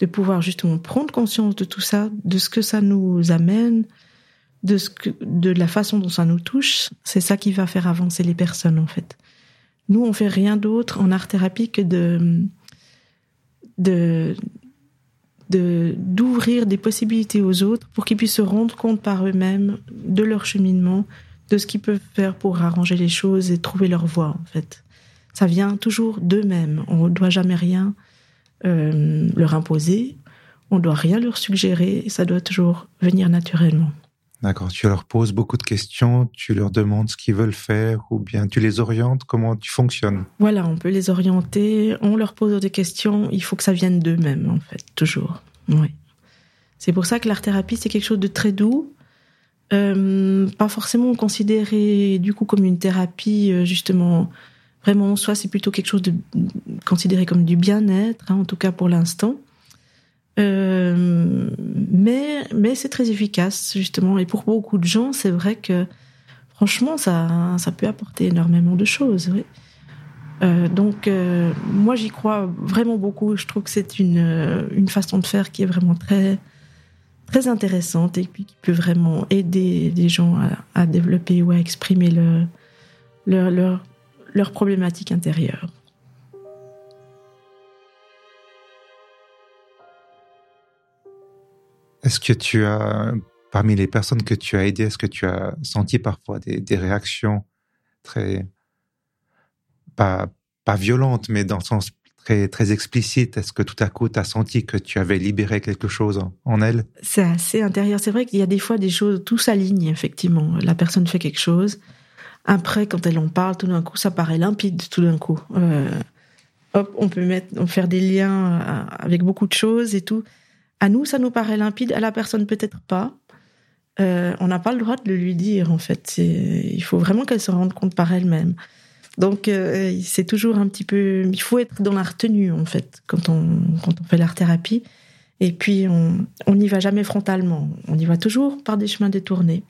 de pouvoir justement prendre conscience de tout ça, de ce que ça nous amène, de ce que, de la façon dont ça nous touche. C'est ça qui va faire avancer les personnes, en fait. Nous, on fait rien d'autre en art thérapie que de, de, d'ouvrir des possibilités aux autres pour qu'ils puissent se rendre compte par eux-mêmes de leur cheminement, de ce qu'ils peuvent faire pour arranger les choses et trouver leur voie, en fait. Ça vient toujours d'eux-mêmes. On ne doit jamais rien euh, leur imposer. On ne doit rien leur suggérer. Ça doit toujours venir naturellement.
D'accord. Tu leur poses beaucoup de questions, tu leur demandes ce qu'ils veulent faire ou bien tu les orientes. Comment tu fonctionnes?
Voilà, on peut les orienter. On leur pose des questions. Il faut que ça vienne d'eux-mêmes, en fait, toujours. Oui. C'est pour ça que l'art thérapie, c'est quelque chose de très doux euh, pas forcément considéré du coup comme une thérapie euh, justement vraiment soit c'est plutôt quelque chose de considéré comme du bien-être hein, en tout cas pour l'instant euh, mais mais c'est très efficace justement et pour beaucoup de gens c'est vrai que franchement ça ça peut apporter énormément de choses oui. Euh, donc moi j'y crois vraiment beaucoup je trouve que c'est une une façon de faire qui est vraiment très très intéressante et puis qui peut vraiment aider les gens à, développer ou à exprimer leur, leur, leur, leur problématique intérieure.
Est-ce que tu as, parmi les personnes que tu as aidées, est-ce que tu as senti parfois des, réactions très, pas, pas violentes, mais dans le sens très, explicite Est-ce que tout à coup, tu as senti que tu avais libéré quelque chose en, elle?
C'est assez intérieur. C'est vrai qu'il y a des fois des choses, tout s'aligne, effectivement. La personne fait quelque chose. Après, quand elle en parle, tout d'un coup, ça paraît limpide, tout d'un coup. Euh, hop, on peut mettre, faire des liens euh, avec beaucoup de choses et tout. À nous, ça nous paraît limpide. À la personne, peut-être pas. Euh, on n'a pas le droit de le lui dire, en fait. Il faut vraiment qu'elle se rende compte par elle-même. Donc euh, c'est toujours un petit peu, il faut être dans la retenue en fait quand on quand on fait l'art thérapie. Et puis on n'y va jamais frontalement, on y va toujours par des chemins détournés.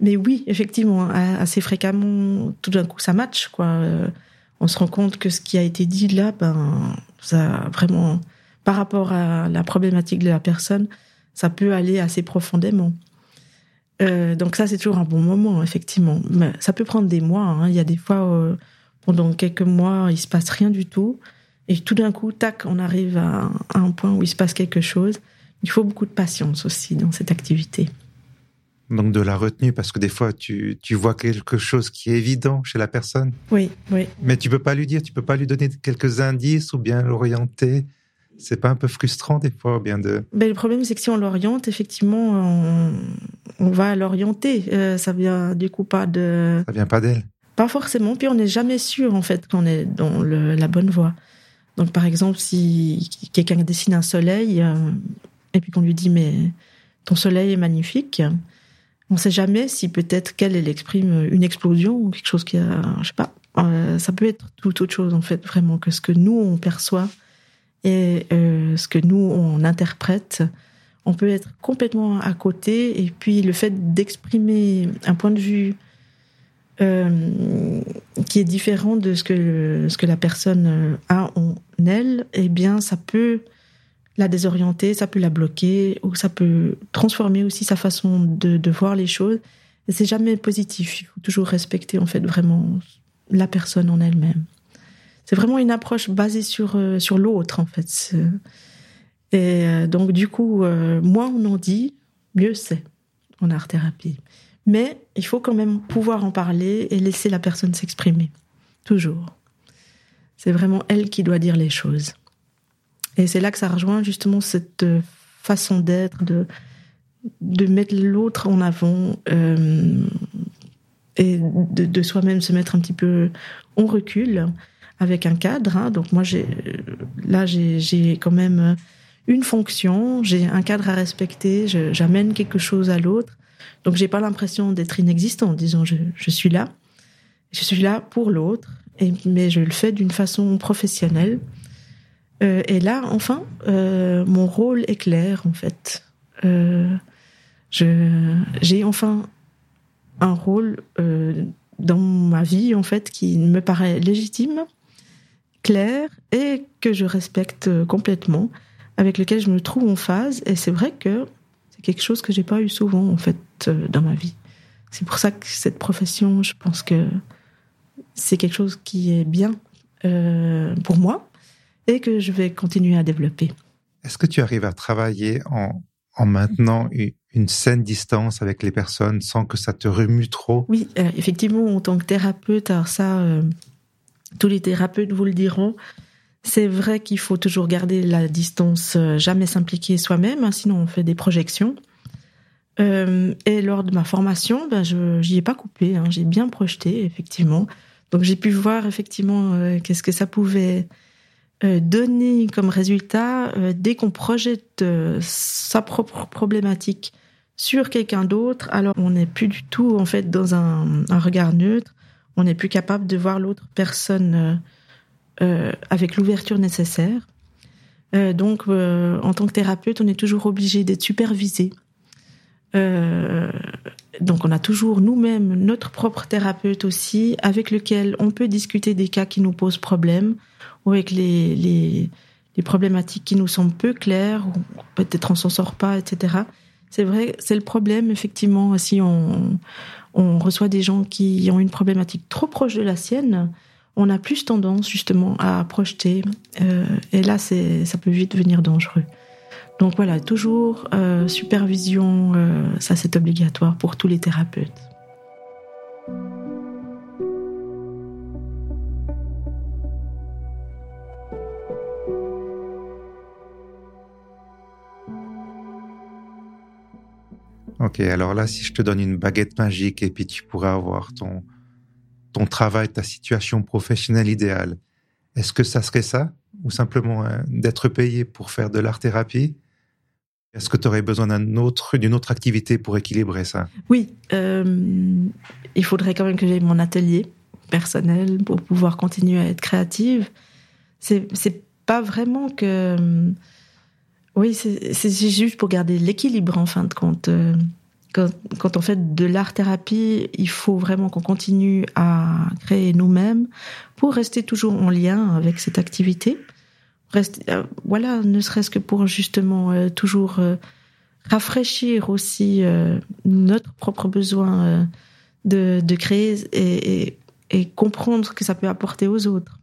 Mais oui, effectivement, assez fréquemment, tout d'un coup ça match quoi. Euh, on se rend compte que ce qui a été dit là, ben ça vraiment par rapport à la problématique de la personne, ça peut aller assez profondément. Euh, donc ça, c'est toujours un bon moment, effectivement. Mais ça peut prendre des mois. Hein. Il y a des fois, euh, pendant quelques mois, il se passe rien du tout. Et tout d'un coup, tac, on arrive à, un point où il se passe quelque chose. Il faut beaucoup de patience aussi dans cette activité.
Donc de la retenue, parce que des fois, tu, tu vois quelque chose qui est évident chez la personne.
Oui, oui.
Mais tu peux pas lui dire, tu peux pas lui donner quelques indices ou bien l'orienter. C'est pas un peu frustrant des fois, bien de.
Ben, le problème, c'est que si on l'oriente, effectivement, on, on va l'orienter. Euh, ça vient du coup pas de.
Ça vient pas d'elle.
Pas forcément. Puis on n'est jamais sûr en fait qu'on est dans le, la bonne voie. Donc par exemple, si quelqu'un dessine un soleil euh, et puis qu'on lui dit mais ton soleil est magnifique, on ne sait jamais si peut-être qu'elle elle exprime une explosion ou quelque chose qui a, je sais pas. Euh, ça peut être tout autre chose en fait vraiment que ce que nous on perçoit et euh, ce que nous on interprète on peut être complètement à côté. Et puis le fait d'exprimer un point de vue euh, qui est différent de ce que, ce que la personne a en elle, eh bien, ça peut la désorienter, ça peut la bloquer, ou ça peut transformer aussi sa façon de, de voir les choses. C'est jamais positif. Il faut toujours respecter, en fait, vraiment la personne en elle-même. C'est vraiment une approche basée sur, euh, sur l'autre, en fait. Et euh, donc, du coup, euh, moins on en dit, mieux c'est en art-thérapie. Mais il faut quand même pouvoir en parler et laisser la personne s'exprimer. Toujours. C'est vraiment elle qui doit dire les choses. Et c'est là que ça rejoint justement cette façon d'être, de, de mettre l'autre en avant euh, et de, de soi-même se mettre un petit peu en recul avec un cadre. Hein. Donc moi, j'ai là, j'ai quand même une fonction, j'ai un cadre à respecter, j'amène quelque chose à l'autre. Donc j'ai pas l'impression d'être inexistant. Disons, je, je, suis là, je suis là pour l'autre, mais je le fais d'une façon professionnelle. Euh, et là, enfin, euh, mon rôle est clair en fait. Euh, j'ai enfin un rôle euh, dans ma vie en fait qui me paraît légitime clair et que je respecte euh, complètement, avec lequel je me trouve en phase. Et c'est vrai que c'est quelque chose que j'ai pas eu souvent en fait euh, dans ma vie. C'est pour ça que cette profession, je pense que c'est quelque chose qui est bien euh, pour moi et que je vais continuer à développer.
Est-ce que tu arrives à travailler en, en maintenant une saine distance avec les personnes sans que ça te remue trop?
Oui, effectivement, en tant que thérapeute, alors ça, tous les thérapeutes vous le diront. C'est vrai qu'il faut toujours garder la distance, euh, jamais s'impliquer soi-même, hein, sinon on fait des projections. Euh, et lors de ma formation, ben je j'y ai pas coupé, hein, j'ai bien projeté effectivement. Donc j'ai pu voir effectivement euh, qu'est-ce que ça pouvait donner comme résultat dès qu'on projette sa propre problématique sur quelqu'un d'autre. Alors on n'est plus du tout en fait dans un, un regard neutre on n'est plus capable de voir l'autre personne euh, euh, avec l'ouverture nécessaire. Euh, donc, en tant que thérapeute, on est toujours obligé d'être supervisé. donc, on a toujours nous-mêmes notre propre thérapeute aussi, avec lequel on peut discuter des cas qui nous posent problème ou avec les, les, les problématiques qui nous semblent peu claires, ou peut-être on s'en sort pas, etc. C'est vrai, c'est le problème effectivement si on on reçoit des gens qui ont une problématique trop proche de la sienne, on a plus tendance justement à projeter. Euh, et là, ça peut vite devenir dangereux. Donc voilà, toujours euh, supervision, euh, ça c'est obligatoire pour tous les thérapeutes.
Ok, alors là, si je te donne une baguette magique et puis tu pourrais avoir ton, ton travail, ta situation professionnelle idéale, est-ce que ça serait ça Ou simplement euh, d'être payé pour faire de l'art-thérapie? Est-ce que tu aurais besoin d'un autre, d'une autre activité pour équilibrer ça?
Oui, euh, il faudrait quand même que j'aie mon atelier personnel pour pouvoir continuer à être créative. C'est, c'est pas vraiment que oui, c'est juste pour garder l'équilibre en fin de compte. Euh, quand, on fait de l'art-thérapie, il faut vraiment qu'on continue à créer nous-mêmes pour rester toujours en lien avec cette activité. Euh, voilà, ne serait-ce que pour justement euh, toujours rafraîchir aussi notre propre besoin de, créer et, et, comprendre ce que ça peut apporter aux autres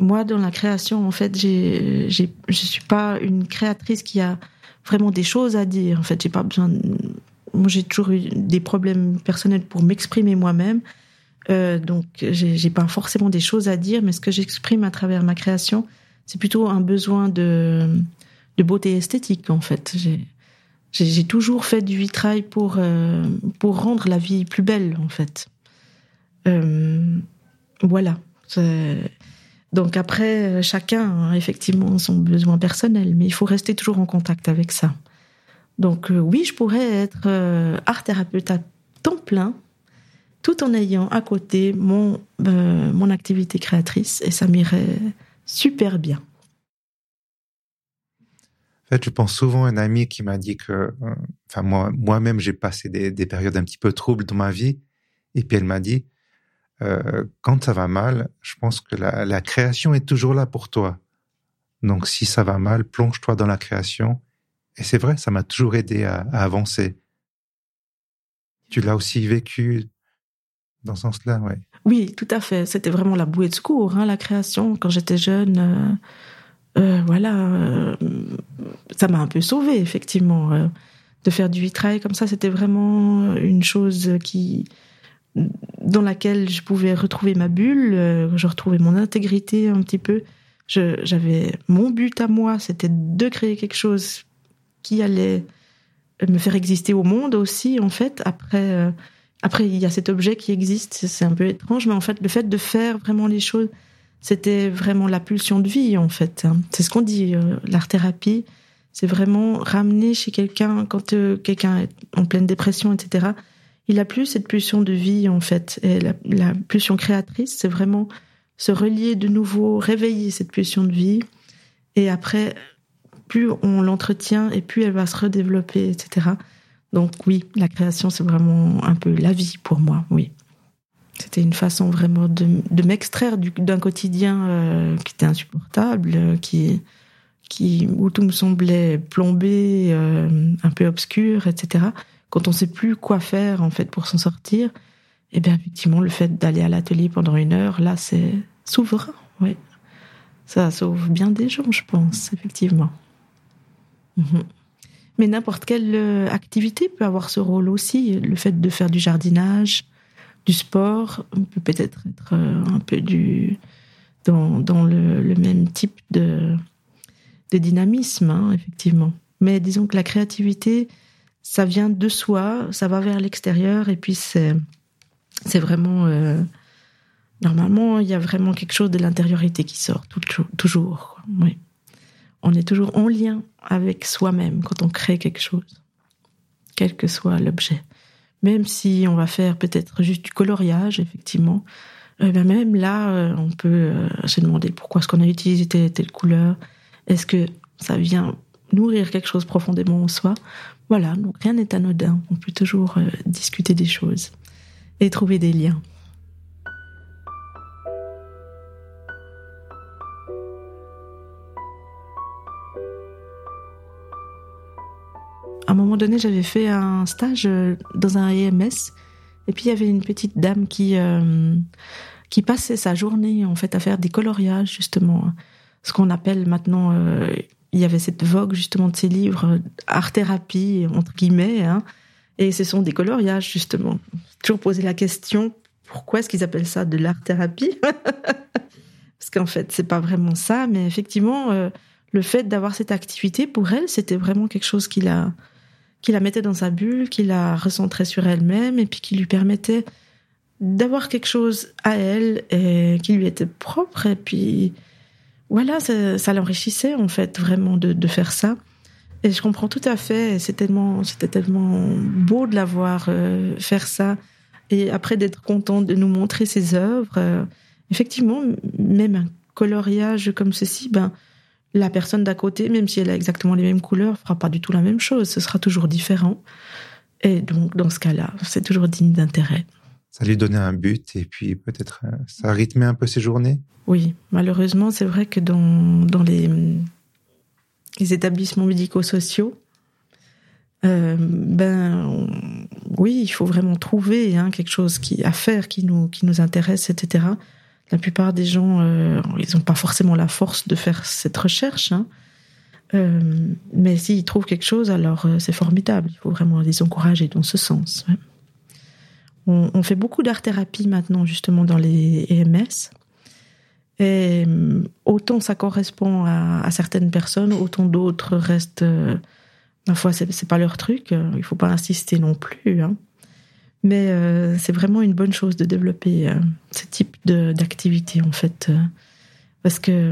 moi, dans la création, en fait, j'ai, j'ai, je suis pas une créatrice qui a vraiment des choses à dire. En fait, j'ai pas besoin. Moi, j'ai toujours eu des problèmes personnels pour m'exprimer moi-même. Euh, donc, j'ai, j'ai pas forcément des choses à dire, mais ce que j'exprime à travers ma création, c'est plutôt un besoin de, de beauté esthétique, en fait. J'ai, j'ai, j'ai toujours fait du vitrail pour, euh, pour rendre la vie plus belle, en fait. Euh, voilà. Donc après, euh, chacun a effectivement son besoin personnel, mais il faut rester toujours en contact avec ça. Donc euh, oui, je pourrais être euh, art thérapeute à temps plein, tout en ayant à côté mon, mon activité créatrice, et ça m'irait super bien.
En fait, je pense souvent à un ami qui m'a dit que, enfin moi, moi-même, j'ai passé des, des, périodes un petit peu troubles dans ma vie, et puis elle m'a dit, euh, quand ça va mal, je pense que la, création est toujours là pour toi. Donc, si ça va mal, plonge-toi dans la création. Et c'est vrai, ça m'a toujours aidé à, avancer. Tu l'as aussi vécu dans ce sens-là, ouais.
Oui, tout à fait. C'était vraiment la bouée de secours, hein, la création. Quand j'étais jeune, euh, euh, voilà, ça m'a un peu sauvée, effectivement. De faire du vitrail comme ça, c'était vraiment une chose qui dans laquelle je pouvais retrouver ma bulle, je retrouvais mon intégrité un petit peu. J'avais mon but à moi, c'était de créer quelque chose qui allait me faire exister au monde aussi, en fait. Après, après il y a cet objet qui existe, c'est un peu étrange, mais en fait, le fait de faire vraiment les choses c'était vraiment la pulsion de vie, en fait. C'est ce qu'on dit, euh, l'art-thérapie. C'est vraiment ramener chez quelqu'un, quand euh, quelqu'un est en pleine dépression, etc., il a plus cette pulsion de vie, en fait. Et la, pulsion créatrice, c'est vraiment se relier de nouveau, réveiller cette pulsion de vie. Et après, plus on l'entretient et plus elle va se redévelopper, etc. Donc oui, la création, c'est vraiment un peu la vie pour moi, oui. C'était une façon vraiment de, de m'extraire d'un quotidien euh, qui était insupportable, euh, qui, qui, où tout me semblait plombé, euh, un peu obscur, etc. Quand on sait plus quoi faire en fait pour s'en sortir, eh bien effectivement le fait d'aller à l'atelier pendant une heure, là c'est souverain, oui. Ça sauve bien des gens, je pense, effectivement. Mhm. Mais n'importe quelle activité peut avoir ce rôle aussi. Le fait de faire du jardinage, du sport, peut peut-être être euh, un peu du, dans, dans le, même type de, de dynamisme, hein, effectivement. Mais disons que la créativité, ça vient de soi, ça va vers l'extérieur, et puis c'est, vraiment. Euh, normalement, il y a vraiment quelque chose de l'intériorité qui sort, toujours. Oui. On est toujours en lien avec soi-même quand on crée quelque chose, quel que soit l'objet. Même si on va faire peut-être juste du coloriage, effectivement, euh, ben même là, euh, on peut se demander pourquoi est-ce qu'on a utilisé telle, telle couleur. Est-ce que ça vient nourrir quelque chose profondément en soi Voilà, donc rien n'est anodin. On peut toujours discuter des choses et trouver des liens. à un moment donné, j'avais fait un stage euh, dans un EMS, et puis il y avait une petite dame qui euh, qui passait sa journée en fait à faire des coloriages justement, ce qu'on appelle maintenant. Euh, il y avait cette vogue justement de ces livres art thérapie entre guillemets, hein, et ce sont des coloriages justement. Toujours poser la question pourquoi est-ce qu'ils appellent ça de l'art thérapie? Parce qu'en fait, c'est pas vraiment ça, mais effectivement, le fait d'avoir cette activité pour elle, c'était vraiment quelque chose qui l'a qui la mettait dans sa bulle, qui la recentrait sur elle-même et puis qui lui permettait d'avoir quelque chose à elle et qui lui était propre et puis voilà ça, ça l'enrichissait en fait vraiment de, de, faire ça et je comprends tout à fait tellement c'était tellement beau de la voir euh, faire ça et après d'être content de nous montrer ses œuvres euh, effectivement même un coloriage comme ceci ben la personne d'à côté, même si elle a exactement les mêmes couleurs, fera pas du tout la même chose. Ce sera toujours différent. Et donc, dans ce cas-là, c'est toujours digne d'intérêt.
Ça lui donnait un but et puis peut-être euh, ça rythmait un peu ses journées.
Oui, malheureusement, c'est vrai que dans, dans les, les établissements médico-sociaux, euh, ben oui, il faut vraiment trouver hein, quelque chose qui à faire qui nous qui nous intéresse, etc la plupart des gens, euh, ils n'ont pas forcément la force de faire cette recherche. Hein. Euh, mais s'ils trouvent quelque chose, alors c'est formidable. Il faut vraiment les encourager dans ce sens. On, fait beaucoup d'art-thérapie maintenant, justement, dans les EMS. Et autant ça correspond à, certaines personnes, autant d'autres restent. ma foi, c'est pas leur truc. Il faut pas insister non plus. Hein. Mais euh, c'est vraiment une bonne chose de développer euh, ce type d'activité, en fait. Euh, parce que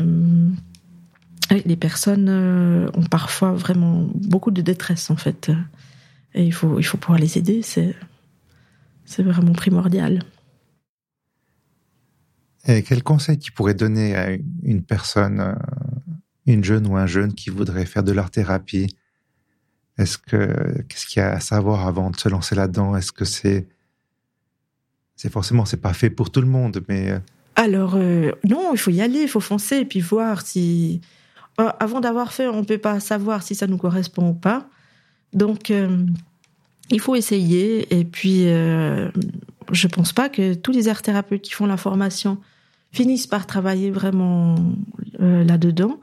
les personnes ont parfois vraiment beaucoup de détresse, en fait. Et il faut, il faut pouvoir les aider, c'est vraiment primordial.
Et quel conseil tu pourrais donner à une personne une jeune ou un jeune qui voudrait faire de l'art thérapie, est-ce que qu'est-ce qu'il y a à savoir avant de se lancer là-dedans? Est-ce que c'est c'est forcément c'est pas fait pour tout le monde, mais euh,
alors euh, non, il faut y aller, il faut foncer et puis voir si euh, avant d'avoir fait, on peut pas savoir si ça nous correspond ou pas. Donc il faut essayer et puis je pense pas que tous les art thérapeutes qui font la formation finissent par travailler vraiment là-dedans.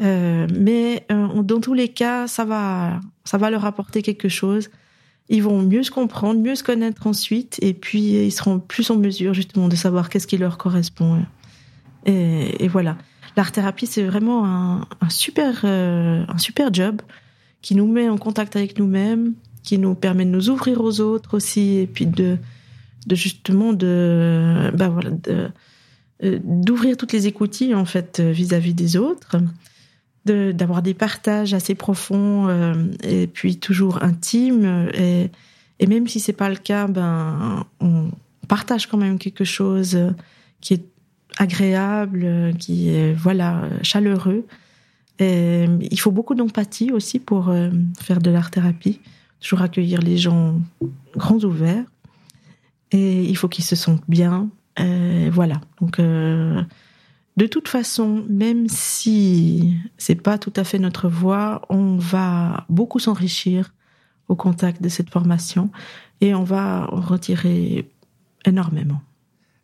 Euh, mais euh, dans tous les cas, ça va, ça va leur apporter quelque chose. Ils vont mieux se comprendre, mieux se connaître ensuite, et puis ils seront plus en mesure justement de savoir qu'est-ce qui leur correspond. Et, et voilà. L'art thérapie, c'est vraiment un, un super, euh, un super job qui nous met en contact avec nous-mêmes, qui nous permet de nous ouvrir aux autres aussi, et puis de, de justement de, bah voilà, d'ouvrir toutes les écoutilles en fait vis-à-vis -vis des autres d'avoir des partages assez profonds euh, et puis toujours intimes et, et même si c'est pas le cas ben on partage quand même quelque chose qui est agréable qui est voilà chaleureux il faut beaucoup d'empathie aussi pour euh, faire de l'art thérapie toujours accueillir les gens grands ouverts et il faut qu'ils se sentent bien et voilà donc euh, de toute façon, même si c'est pas tout à fait notre voie, on va beaucoup s'enrichir au contact de cette formation et on va en retirer énormément.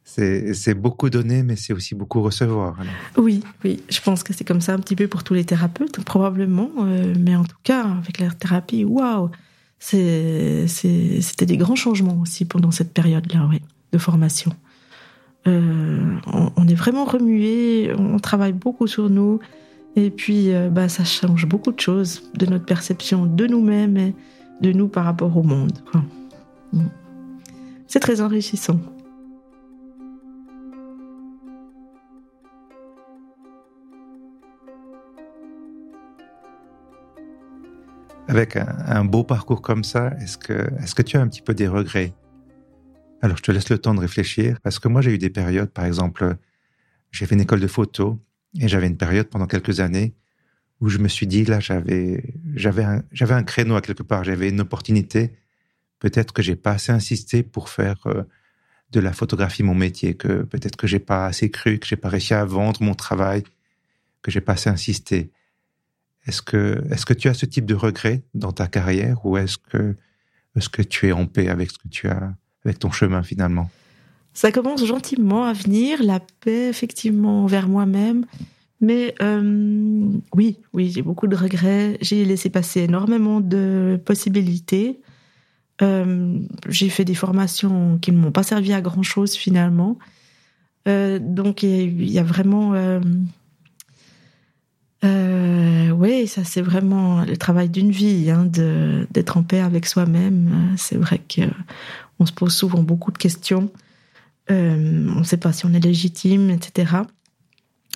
C'est beaucoup donner, mais c'est aussi beaucoup recevoir.
Oui, oui, je pense que c'est comme ça un petit peu pour tous les thérapeutes, probablement. Euh, mais en tout cas, avec la thérapie, waouh, c'était des grands changements aussi pendant cette période-là, oui, de formation. Euh, on, est vraiment remué, on travaille beaucoup sur nous. Et puis, euh, bah, ça change beaucoup de choses de notre perception de nous-mêmes et de nous par rapport au monde. Mm. C'est très enrichissant.
Avec un, beau parcours comme ça, est-ce que, est-ce que tu as un petit peu des regrets? Alors, je te laisse le temps de réfléchir, parce que moi, j'ai eu des périodes, par exemple, j'ai fait une école de photo, et j'avais une période pendant quelques années où je me suis dit, là, j'avais, un, un créneau à quelque part, j'avais une opportunité. Peut-être que j'ai pas assez insisté pour faire euh, de la photographie mon métier, que peut-être que j'ai pas assez cru, que j'ai pas réussi à vendre mon travail, que j'ai pas assez insisté. Est-ce que, est-ce que tu as ce type de regret dans ta carrière ou est-ce que, est-ce que tu es en paix avec ce que tu as, avec ton chemin finalement?
Ça commence gentiment à venir, la paix effectivement vers moi-même. Mais euh, oui, oui, j'ai beaucoup de regrets. J'ai laissé passer énormément de possibilités. Euh, j'ai fait des formations qui ne m'ont pas servi à grand chose finalement. Euh, donc il y, a vraiment, oui, ça c'est vraiment le travail d'une vie, hein, d'être en paix avec soi-même. C'est vrai que on se pose souvent beaucoup de questions. Euh, on ne sait pas si on est légitime, etc.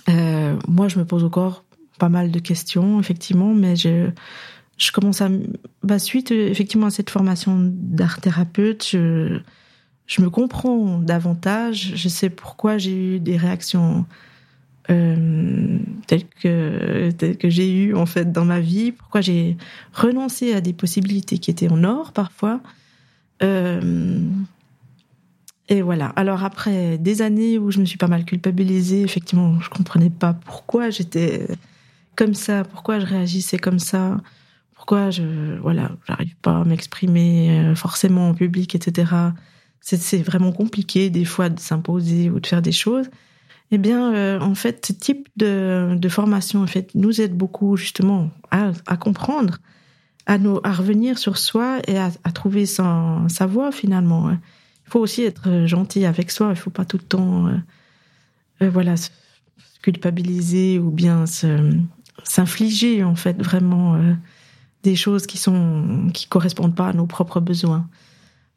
Euh, moi, je me pose encore pas mal de questions, effectivement, mais je, commence à, bah, suite effectivement à cette formation d'art thérapeute, je me comprends davantage. Je sais pourquoi j'ai eu des réactions euh, telles que que j'ai eues en fait dans ma vie, pourquoi j'ai renoncé à des possibilités qui étaient en or parfois. Euh, et voilà. Alors après des années où je me suis pas mal culpabilisée, effectivement, je comprenais pas pourquoi j'étais comme ça, pourquoi je réagissais comme ça, pourquoi je voilà, j'arrive pas à m'exprimer euh, forcément en public, etc. C'est vraiment compliqué des fois de s'imposer ou de faire des choses. Eh bien, euh, en fait, ce type de, formation en fait nous aide beaucoup justement à, comprendre à, nous, à revenir sur soi et à, trouver sa, voie finalement. Hein. Il faut aussi être gentil avec soi. Il ne faut pas tout le temps, euh, euh, voilà, se culpabiliser ou bien s'infliger en fait vraiment euh, des choses qui sont qui correspondent pas à nos propres besoins.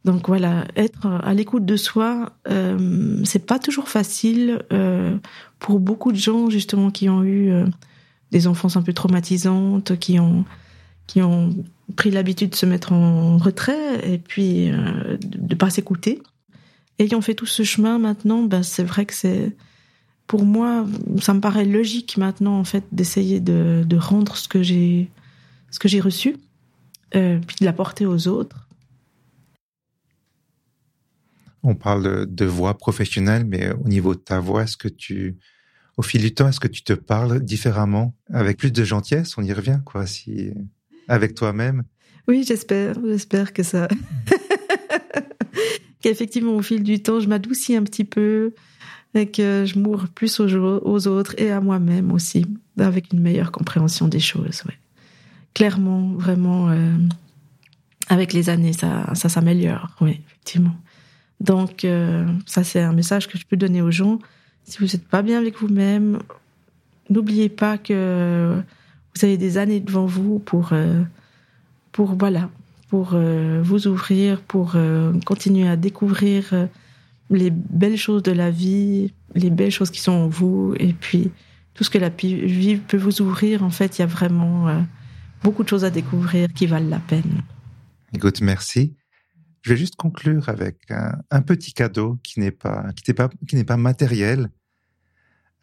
Donc voilà, être à l'écoute de soi, euh, c'est pas toujours facile pour beaucoup de gens justement qui ont eu des enfances un peu traumatisantes, qui ont qui ont pris l'habitude de se mettre en retrait et puis euh, de, pas s'écouter. Ayant fait tout ce chemin maintenant, ben c'est vrai que c'est pour moi, ça me paraît logique maintenant en fait d'essayer de, de, rendre ce que j'ai ce que j'ai reçu, euh, puis de l'apporter aux autres.
On parle de voix professionnelle, mais au niveau de ta voix, est-ce que tu, au fil du temps, est-ce que tu te parles différemment, avec plus de gentillesse? On y revient, quoi, si avec toi-même.
Oui, j'espère, j'espère que ça, qu'effectivement au fil du temps, je m'adoucis un petit peu et que je m'ouvre plus aux, aux, autres et à moi-même aussi, avec une meilleure compréhension des choses. Ouais. Clairement, vraiment, euh, avec les années, ça, ça s'améliore. Oui, effectivement. Donc, euh, ça, c'est un message que je peux donner aux gens. Si vous n'êtes pas bien avec vous-même, n'oubliez pas que vous avez des années devant vous pour, euh, pour voilà, pour euh, vous ouvrir, pour continuer à découvrir les belles choses de la vie, les belles choses qui sont en vous, et puis tout ce que la vie peut vous ouvrir. En fait, il y a vraiment beaucoup de choses à découvrir qui valent la peine.
Écoute, merci. Je vais juste conclure avec un, un petit cadeau qui n'est pas, qui n'est pas, qui n'est pas matériel.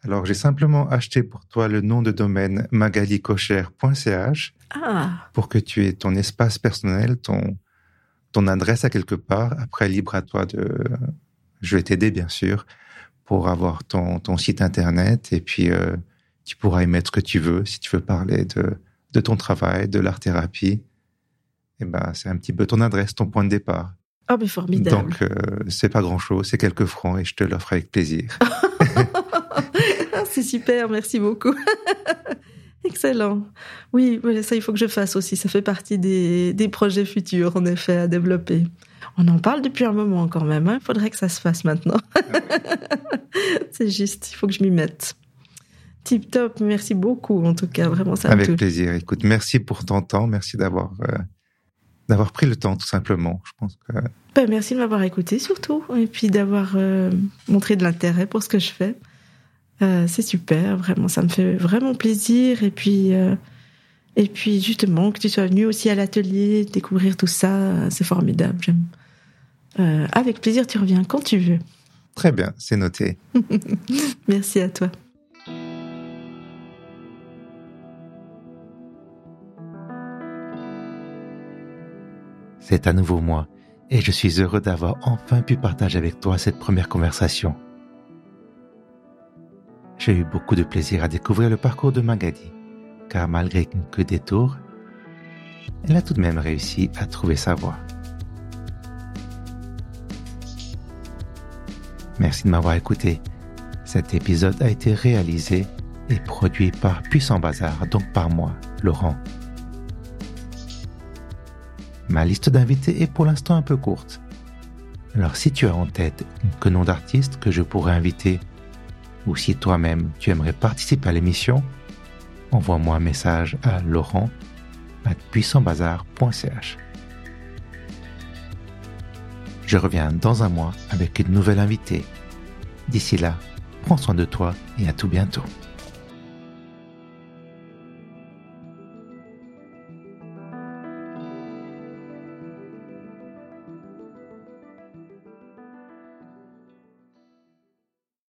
Alors, j'ai simplement acheté pour toi le nom de domaine magalicocher.ch
ah.
pour que tu aies ton espace personnel, ton, ton adresse à quelque part. Après, libre à toi de, je vais t'aider, bien sûr, pour avoir ton, ton site internet et puis, euh, tu pourras y mettre ce que tu veux si tu veux parler de, de ton travail, de l'art thérapie. Eh ben, c'est un petit peu ton adresse, ton point de départ.
Oh, mais formidable.
Donc, euh, c'est pas grand chose, c'est quelques francs et je te l'offre avec plaisir.
c'est super, merci beaucoup. Excellent. Oui, ça, il faut que je fasse aussi. Ça fait partie des, des projets futurs, en effet, à développer. On en parle depuis un moment quand même. Il hein. faudrait que ça se fasse maintenant. c'est juste, il faut que je m'y mette. Tip top, merci beaucoup en tout cas, vraiment ça.
Avec plaisir. Écoute, merci pour ton temps, merci d'avoir euh, d'avoir pris le temps tout simplement. Je pense que.
Ben, merci de m'avoir écouté surtout et puis d'avoir euh, montré de l'intérêt pour ce que je fais. Euh, c'est super, vraiment, ça me fait vraiment plaisir. Et puis, euh, et puis justement, que tu sois venu aussi à l'atelier, découvrir tout ça, c'est formidable. J'aime. Avec plaisir, tu reviens quand tu veux.
Très bien, c'est noté.
Merci à toi.
C'est à nouveau moi, et je suis heureux d'avoir enfin pu partager avec toi cette première conversation j'ai eu beaucoup de plaisir à découvrir le parcours de Magali, car malgré quelques détours, elle a tout de même réussi à trouver sa voie. Merci de m'avoir écouté. Cet épisode a été réalisé et produit par Puissant Bazar, donc par moi, Laurent. Ma liste d'invités est pour l'instant un peu courte. Alors si tu as en tête que nom d'artiste que je pourrais inviter ou si toi-même tu aimerais participer à l'émission, envoie-moi un message à laurent. Je reviens dans un mois avec une nouvelle invitée. D'ici là, prends soin de toi et à tout bientôt.